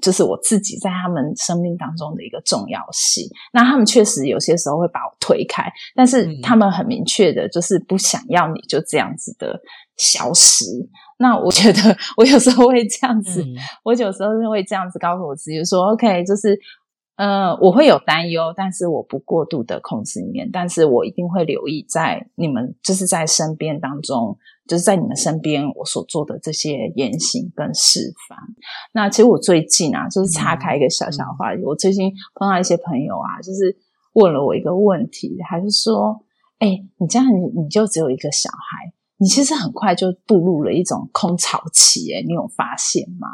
就是我自己在他们生命当中的一个重要性。那他们确实有些时候会把我推开，但是他们很明确的就是不想要你就这样子的消失。那我觉得我有时候会这样子，我有时候是会这样子告诉我自己说：OK，就是。呃，我会有担忧，但是我不过度的控制里面，但是我一定会留意在你们就是在身边当中，就是在你们身边我所做的这些言行跟示范。那其实我最近啊，就是岔开一个小小话题，我最近碰到一些朋友啊，就是问了我一个问题，还是说，哎，你这样你你就只有一个小孩，你其实很快就步入了一种空巢期，哎，你有发现吗？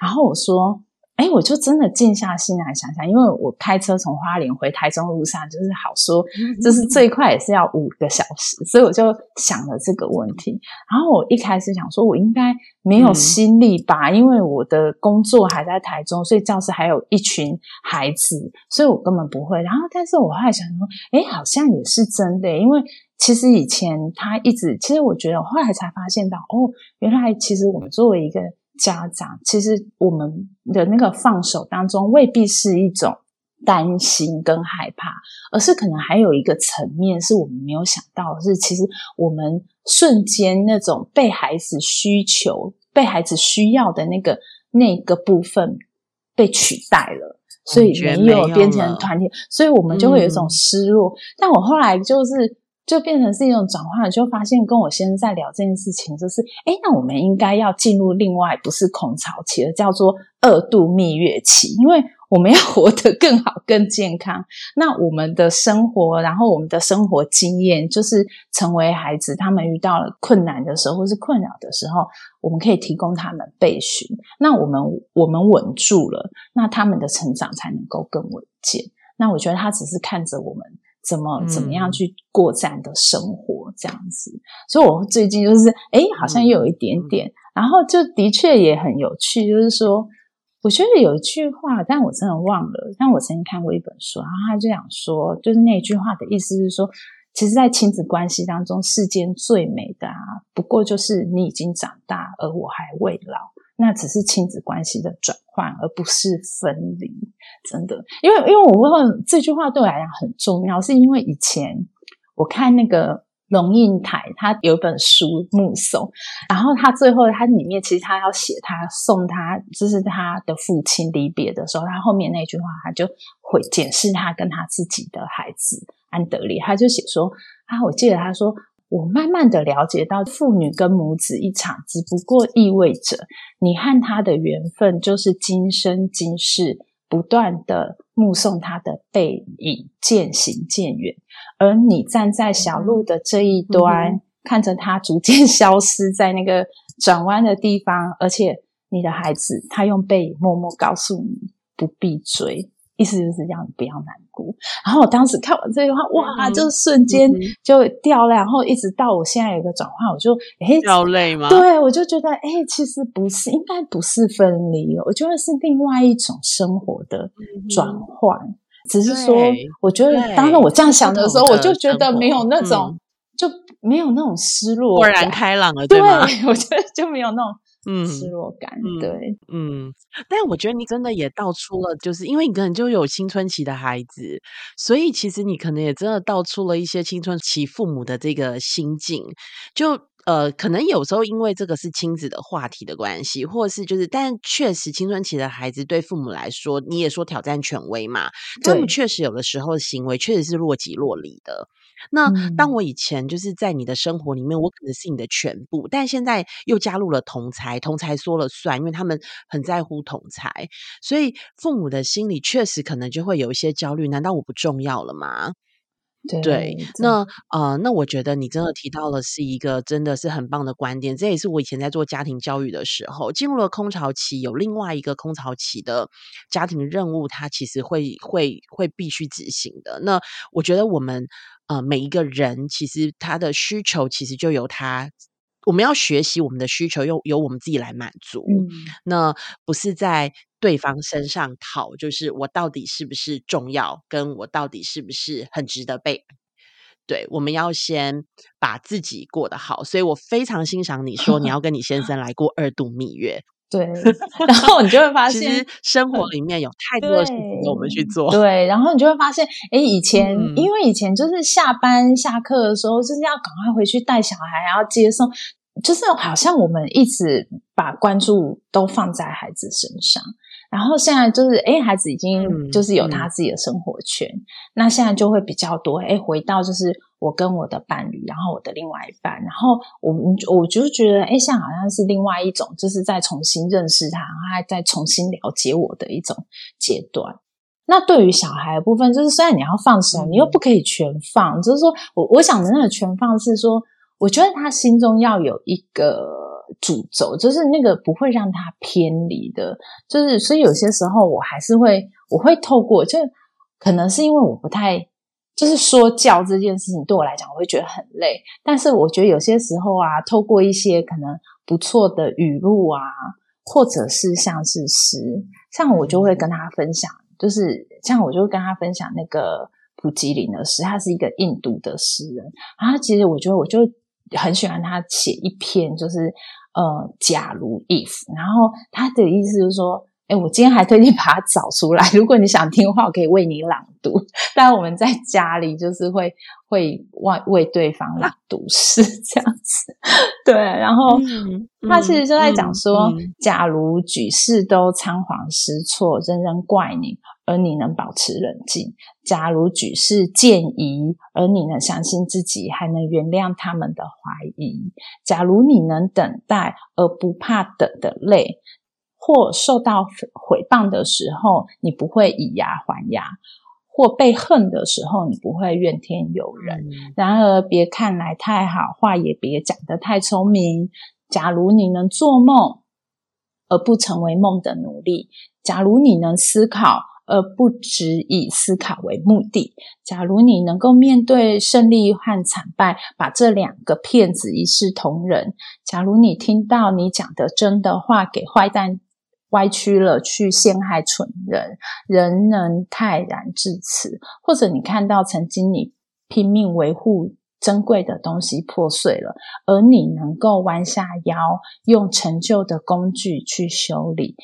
然后我说。哎，我就真的静下心来想想，因为我开车从花莲回台中路上，就是好说，就是最快也是要五个小时，所以我就想了这个问题。然后我一开始想说，我应该没有心力吧，因为我的工作还在台中，所以教室还有一群孩子，所以我根本不会。然后，但是我后来想说，哎，好像也是真的，因为其实以前他一直，其实我觉得，我后来才发现到，哦，原来其实我们作为一个。家长其实我们的那个放手当中，未必是一种担心跟害怕，而是可能还有一个层面是我们没有想到，是其实我们瞬间那种被孩子需求、被孩子需要的那个那个部分被取代了，所以没有变成团体，所以我们就会有一种失落。但我后来就是。就变成是一种转换，就发现跟我先生在聊这件事情，就是，哎，那我们应该要进入另外不是空巢期而叫做二度蜜月期，因为我们要活得更好、更健康。那我们的生活，然后我们的生活经验，就是成为孩子他们遇到了困难的时候，或是困扰的时候，我们可以提供他们备询。那我们我们稳住了，那他们的成长才能够更稳健。那我觉得他只是看着我们。怎么怎么样去过这样的生活，这样子，所以我最近就是，哎，好像又有一点点，然后就的确也很有趣，就是说，我觉得有一句话，但我真的忘了，但我曾经看过一本书，然后他就想说，就是那句话的意思是说，其实，在亲子关系当中，世间最美的啊，不过就是你已经长大，而我还未老。那只是亲子关系的转换，而不是分离。真的，因为因为我问这句话对我来讲很重要，是因为以前我看那个龙应台，他有一本书《目送》，然后他最后他里面其实他要写他送他，就是他的父亲离别的时候，他后面那句话他就会检视他跟他自己的孩子安德烈，他就写说啊，我记得他说。我慢慢的了解到，父女跟母子一场，只不过意味着你和他的缘分，就是今生今世不断的目送他的背影渐行渐远，而你站在小路的这一端，看着他逐渐消失在那个转弯的地方，而且你的孩子他用背影默默告诉你不必追。意思就是这样不要难过。然后我当时看完这句话，哇，就瞬间就掉泪。然后一直到我现在有一个转换，我就哎掉泪吗？对，我就觉得哎，其实不是，应该不是分离，我觉得是另外一种生活的转换。只是说，我觉得当时我这样想的时候，我就觉得没有那种就没有那种失落，豁然开朗了，对吗？我觉得就没有那种。嗯，失落感，对，嗯，但我觉得你真的也道出了，就是因为你可能就有青春期的孩子，所以其实你可能也真的道出了一些青春期父母的这个心境。就呃，可能有时候因为这个是亲子的话题的关系，或是就是，但确实青春期的孩子对父母来说，你也说挑战权威嘛，他们确实有的时候行为确实是若即若离的。那当我以前就是在你的生活里面，我可能是你的全部，但现在又加入了同才，同才说了算，因为他们很在乎同才，所以父母的心里确实可能就会有一些焦虑。难道我不重要了吗？对，那呃，那我觉得你真的提到了是一个真的是很棒的观点。这也是我以前在做家庭教育的时候，进入了空巢期，有另外一个空巢期的家庭任务，它其实会会会必须执行的。那我觉得我们。呃，每一个人其实他的需求其实就由他，我们要学习我们的需求，由由我们自己来满足。嗯，那不是在对方身上讨，就是我到底是不是重要，跟我到底是不是很值得被。对，我们要先把自己过得好。所以我非常欣赏你说你要 跟你先生来过二度蜜月。对，然后你就会发现，生活里面有太多的事情我们去做。对，然后你就会发现，哎，以前因为以前就是下班下课的时候，就是要赶快回去带小孩，然后接送，就是好像我们一直把关注都放在孩子身上。然后现在就是，哎，孩子已经就是有他自己的生活圈，那现在就会比较多，哎，回到就是我跟我的伴侣，然后我的另外一半，然后我们我就觉得，哎，现在好像是另外一种，就是在重新认识他，然后还在重新了解我的一种阶段。那对于小孩的部分，就是虽然你要放手，你又不可以全放，就是说我我想的那个全放是说，我觉得他心中要有一个。主轴就是那个不会让他偏离的，就是所以有些时候我还是会，我会透过，就可能是因为我不太就是说教这件事情对我来讲，我会觉得很累。但是我觉得有些时候啊，透过一些可能不错的语录啊，或者是像是诗，像我就会跟他分享，就是像我就会跟他分享那个普吉林的诗，他是一个印度的诗人，然后其实我觉得我就。很喜欢他写一篇，就是呃，假如 if，然后他的意思就是说，哎，我今天还特地把它找出来，如果你想听的话，我可以为你朗读。但我们在家里就是会会为为对方朗读诗这样子，对。然后他其实就在讲说，假如举世都仓皇失措，人人怪你。而你能保持冷静。假如举世见疑，而你能相信自己，还能原谅他们的怀疑。假如你能等待，而不怕等的累，或受到毁谤的时候，你不会以牙还牙；或被恨的时候，你不会怨天尤人。然而，别看来太好，话也别讲得太聪明。假如你能做梦，而不成为梦的奴隶；假如你能思考。而不只以思考为目的。假如你能够面对胜利和惨败，把这两个骗子一视同仁；假如你听到你讲的真的话给坏蛋歪曲了，去陷害蠢人，仍能泰然至此；或者你看到曾经你拼命维护珍贵的东西破碎了，而你能够弯下腰，用陈旧的工具去修理；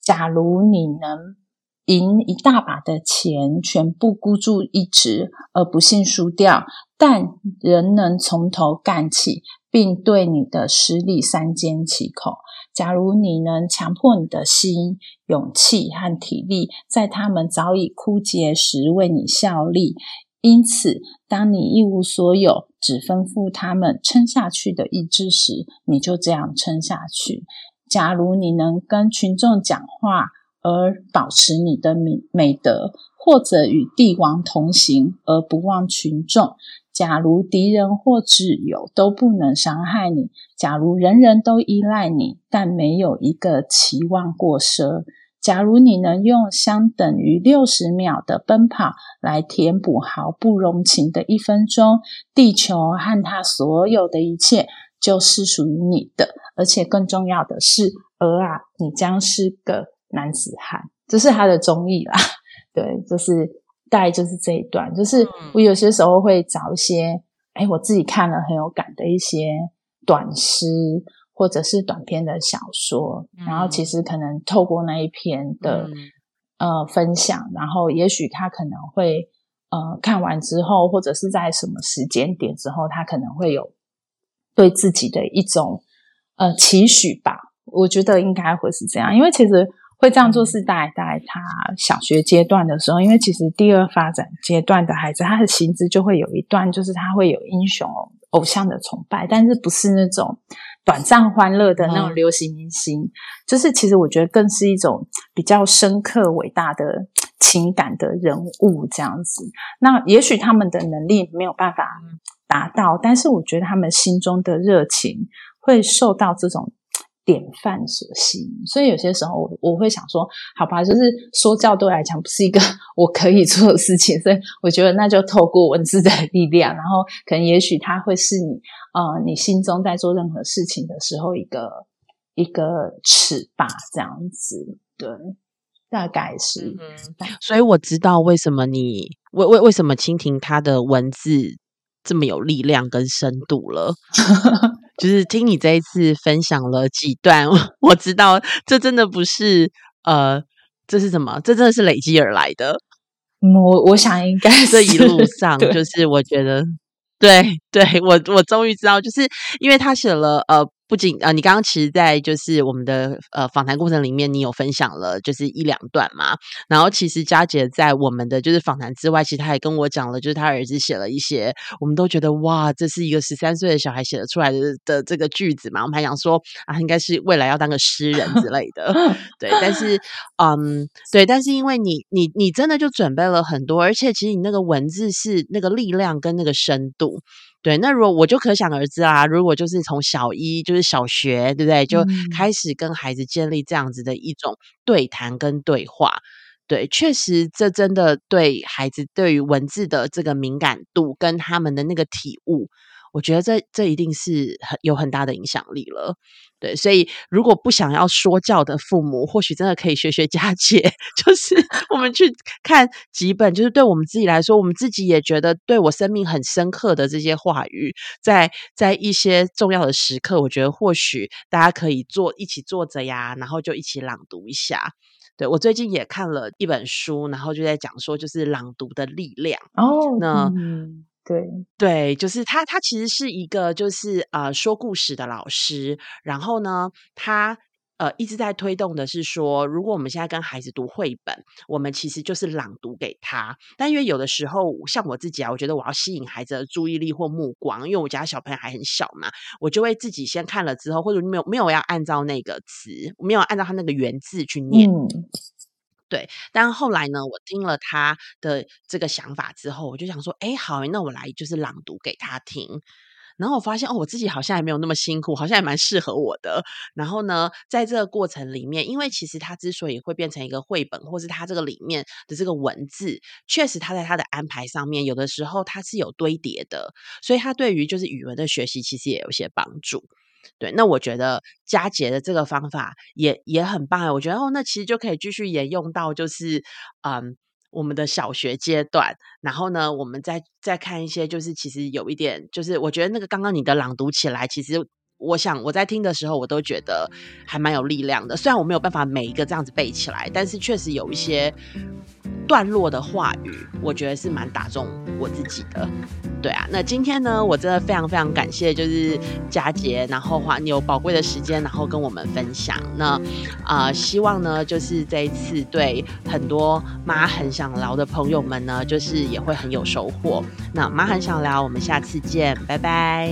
假如你能。赢一大把的钱，全部孤注一掷而不幸输掉，但仍能从头干起，并对你的实力三缄其口。假如你能强迫你的心、勇气和体力，在他们早已枯竭时为你效力，因此，当你一无所有，只吩咐他们撑下去的意志时，你就这样撑下去。假如你能跟群众讲话而保持你的美美德，或者与帝王同行而不忘群众；假如敌人或挚友都不能伤害你；假如人人都依赖你，但没有一个期望过奢；假如你能用相等于六十秒的奔跑来填补毫不容情的一分钟，地球和它所有的一切。就是属于你的，而且更重要的是，儿啊，你将是个男子汉，这是他的中意啦。对，就是大概就是这一段，就是我有些时候会找一些，哎，我自己看了很有感的一些短诗或者是短篇的小说，然后其实可能透过那一篇的呃分享，然后也许他可能会呃看完之后，或者是在什么时间点之后，他可能会有。对自己的一种呃期许吧，我觉得应该会是这样，因为其实会这样做是大概他小学阶段的时候，因为其实第二发展阶段的孩子，他的心智就会有一段，就是他会有英雄偶像的崇拜，但是不是那种短暂欢乐的那种流行明星，就是其实我觉得更是一种比较深刻伟大的情感的人物这样子。那也许他们的能力没有办法。达到，但是我觉得他们心中的热情会受到这种典范所吸引，所以有些时候我我会想说，好吧，就是说教对我来讲不是一个 我可以做的事情，所以我觉得那就透过文字的力量，然后可能也许它会是你呃你心中在做任何事情的时候一个一个尺吧，这样子，对，大概是，嗯所以我知道为什么你为为为什么蜻蜓它的文字。这么有力量跟深度了，就是听你这一次分享了几段，我知道这真的不是呃，这是什么？这真的是累积而来的。我我想应该这一路上，就是我觉得，对对，我我终于知道，就是因为他写了呃。不仅啊，你刚刚其实，在就是我们的呃访谈过程里面，你有分享了就是一两段嘛。然后其实佳杰在我们的就是访谈之外，其实他也跟我讲了，就是他儿子写了一些，我们都觉得哇，这是一个十三岁的小孩写的出来的的这个句子嘛。我们还想说啊，应该是未来要当个诗人之类的。对，但是嗯，对，但是因为你你你真的就准备了很多，而且其实你那个文字是那个力量跟那个深度。对，那如果我就可想而知啊，如果就是从小一就是小学，对不对，就开始跟孩子建立这样子的一种对谈跟对话，对，确实这真的对孩子对于文字的这个敏感度跟他们的那个体悟。我觉得这这一定是很有很大的影响力了，对，所以如果不想要说教的父母，或许真的可以学学佳 姐，就是我们去看几本，就是对我们自己来说，我们自己也觉得对我生命很深刻的这些话语，在在一些重要的时刻，我觉得或许大家可以坐一起坐着呀，然后就一起朗读一下。对我最近也看了一本书，然后就在讲说，就是朗读的力量哦，那。对对，就是他，他其实是一个就是呃说故事的老师，然后呢，他呃一直在推动的是说，如果我们现在跟孩子读绘本，我们其实就是朗读给他。但因为有的时候，像我自己啊，我觉得我要吸引孩子的注意力或目光，因为我家小朋友还很小嘛，我就会自己先看了之后，或者没有没有要按照那个词，没有按照他那个原字去念。对，但后来呢，我听了他的这个想法之后，我就想说，哎，好，那我来就是朗读给他听。然后我发现，哦，我自己好像还没有那么辛苦，好像还蛮适合我的。然后呢，在这个过程里面，因为其实他之所以会变成一个绘本，或是他这个里面的这个文字，确实他在他的安排上面，有的时候他是有堆叠的，所以他对于就是语文的学习，其实也有些帮助。对，那我觉得佳杰的这个方法也也很棒。我觉得哦，那其实就可以继续沿用到就是嗯我们的小学阶段。然后呢，我们再再看一些，就是其实有一点，就是我觉得那个刚刚你的朗读起来，其实我想我在听的时候，我都觉得还蛮有力量的。虽然我没有办法每一个这样子背起来，但是确实有一些段落的话语，我觉得是蛮打中我自己的。对啊，那今天呢，我真的非常非常感谢，就是佳杰，然后花你有宝贵的时间，然后跟我们分享。那啊，希望呢，就是这一次对很多妈很想聊的朋友们呢，就是也会很有收获。那妈很想聊，我们下次见，拜拜。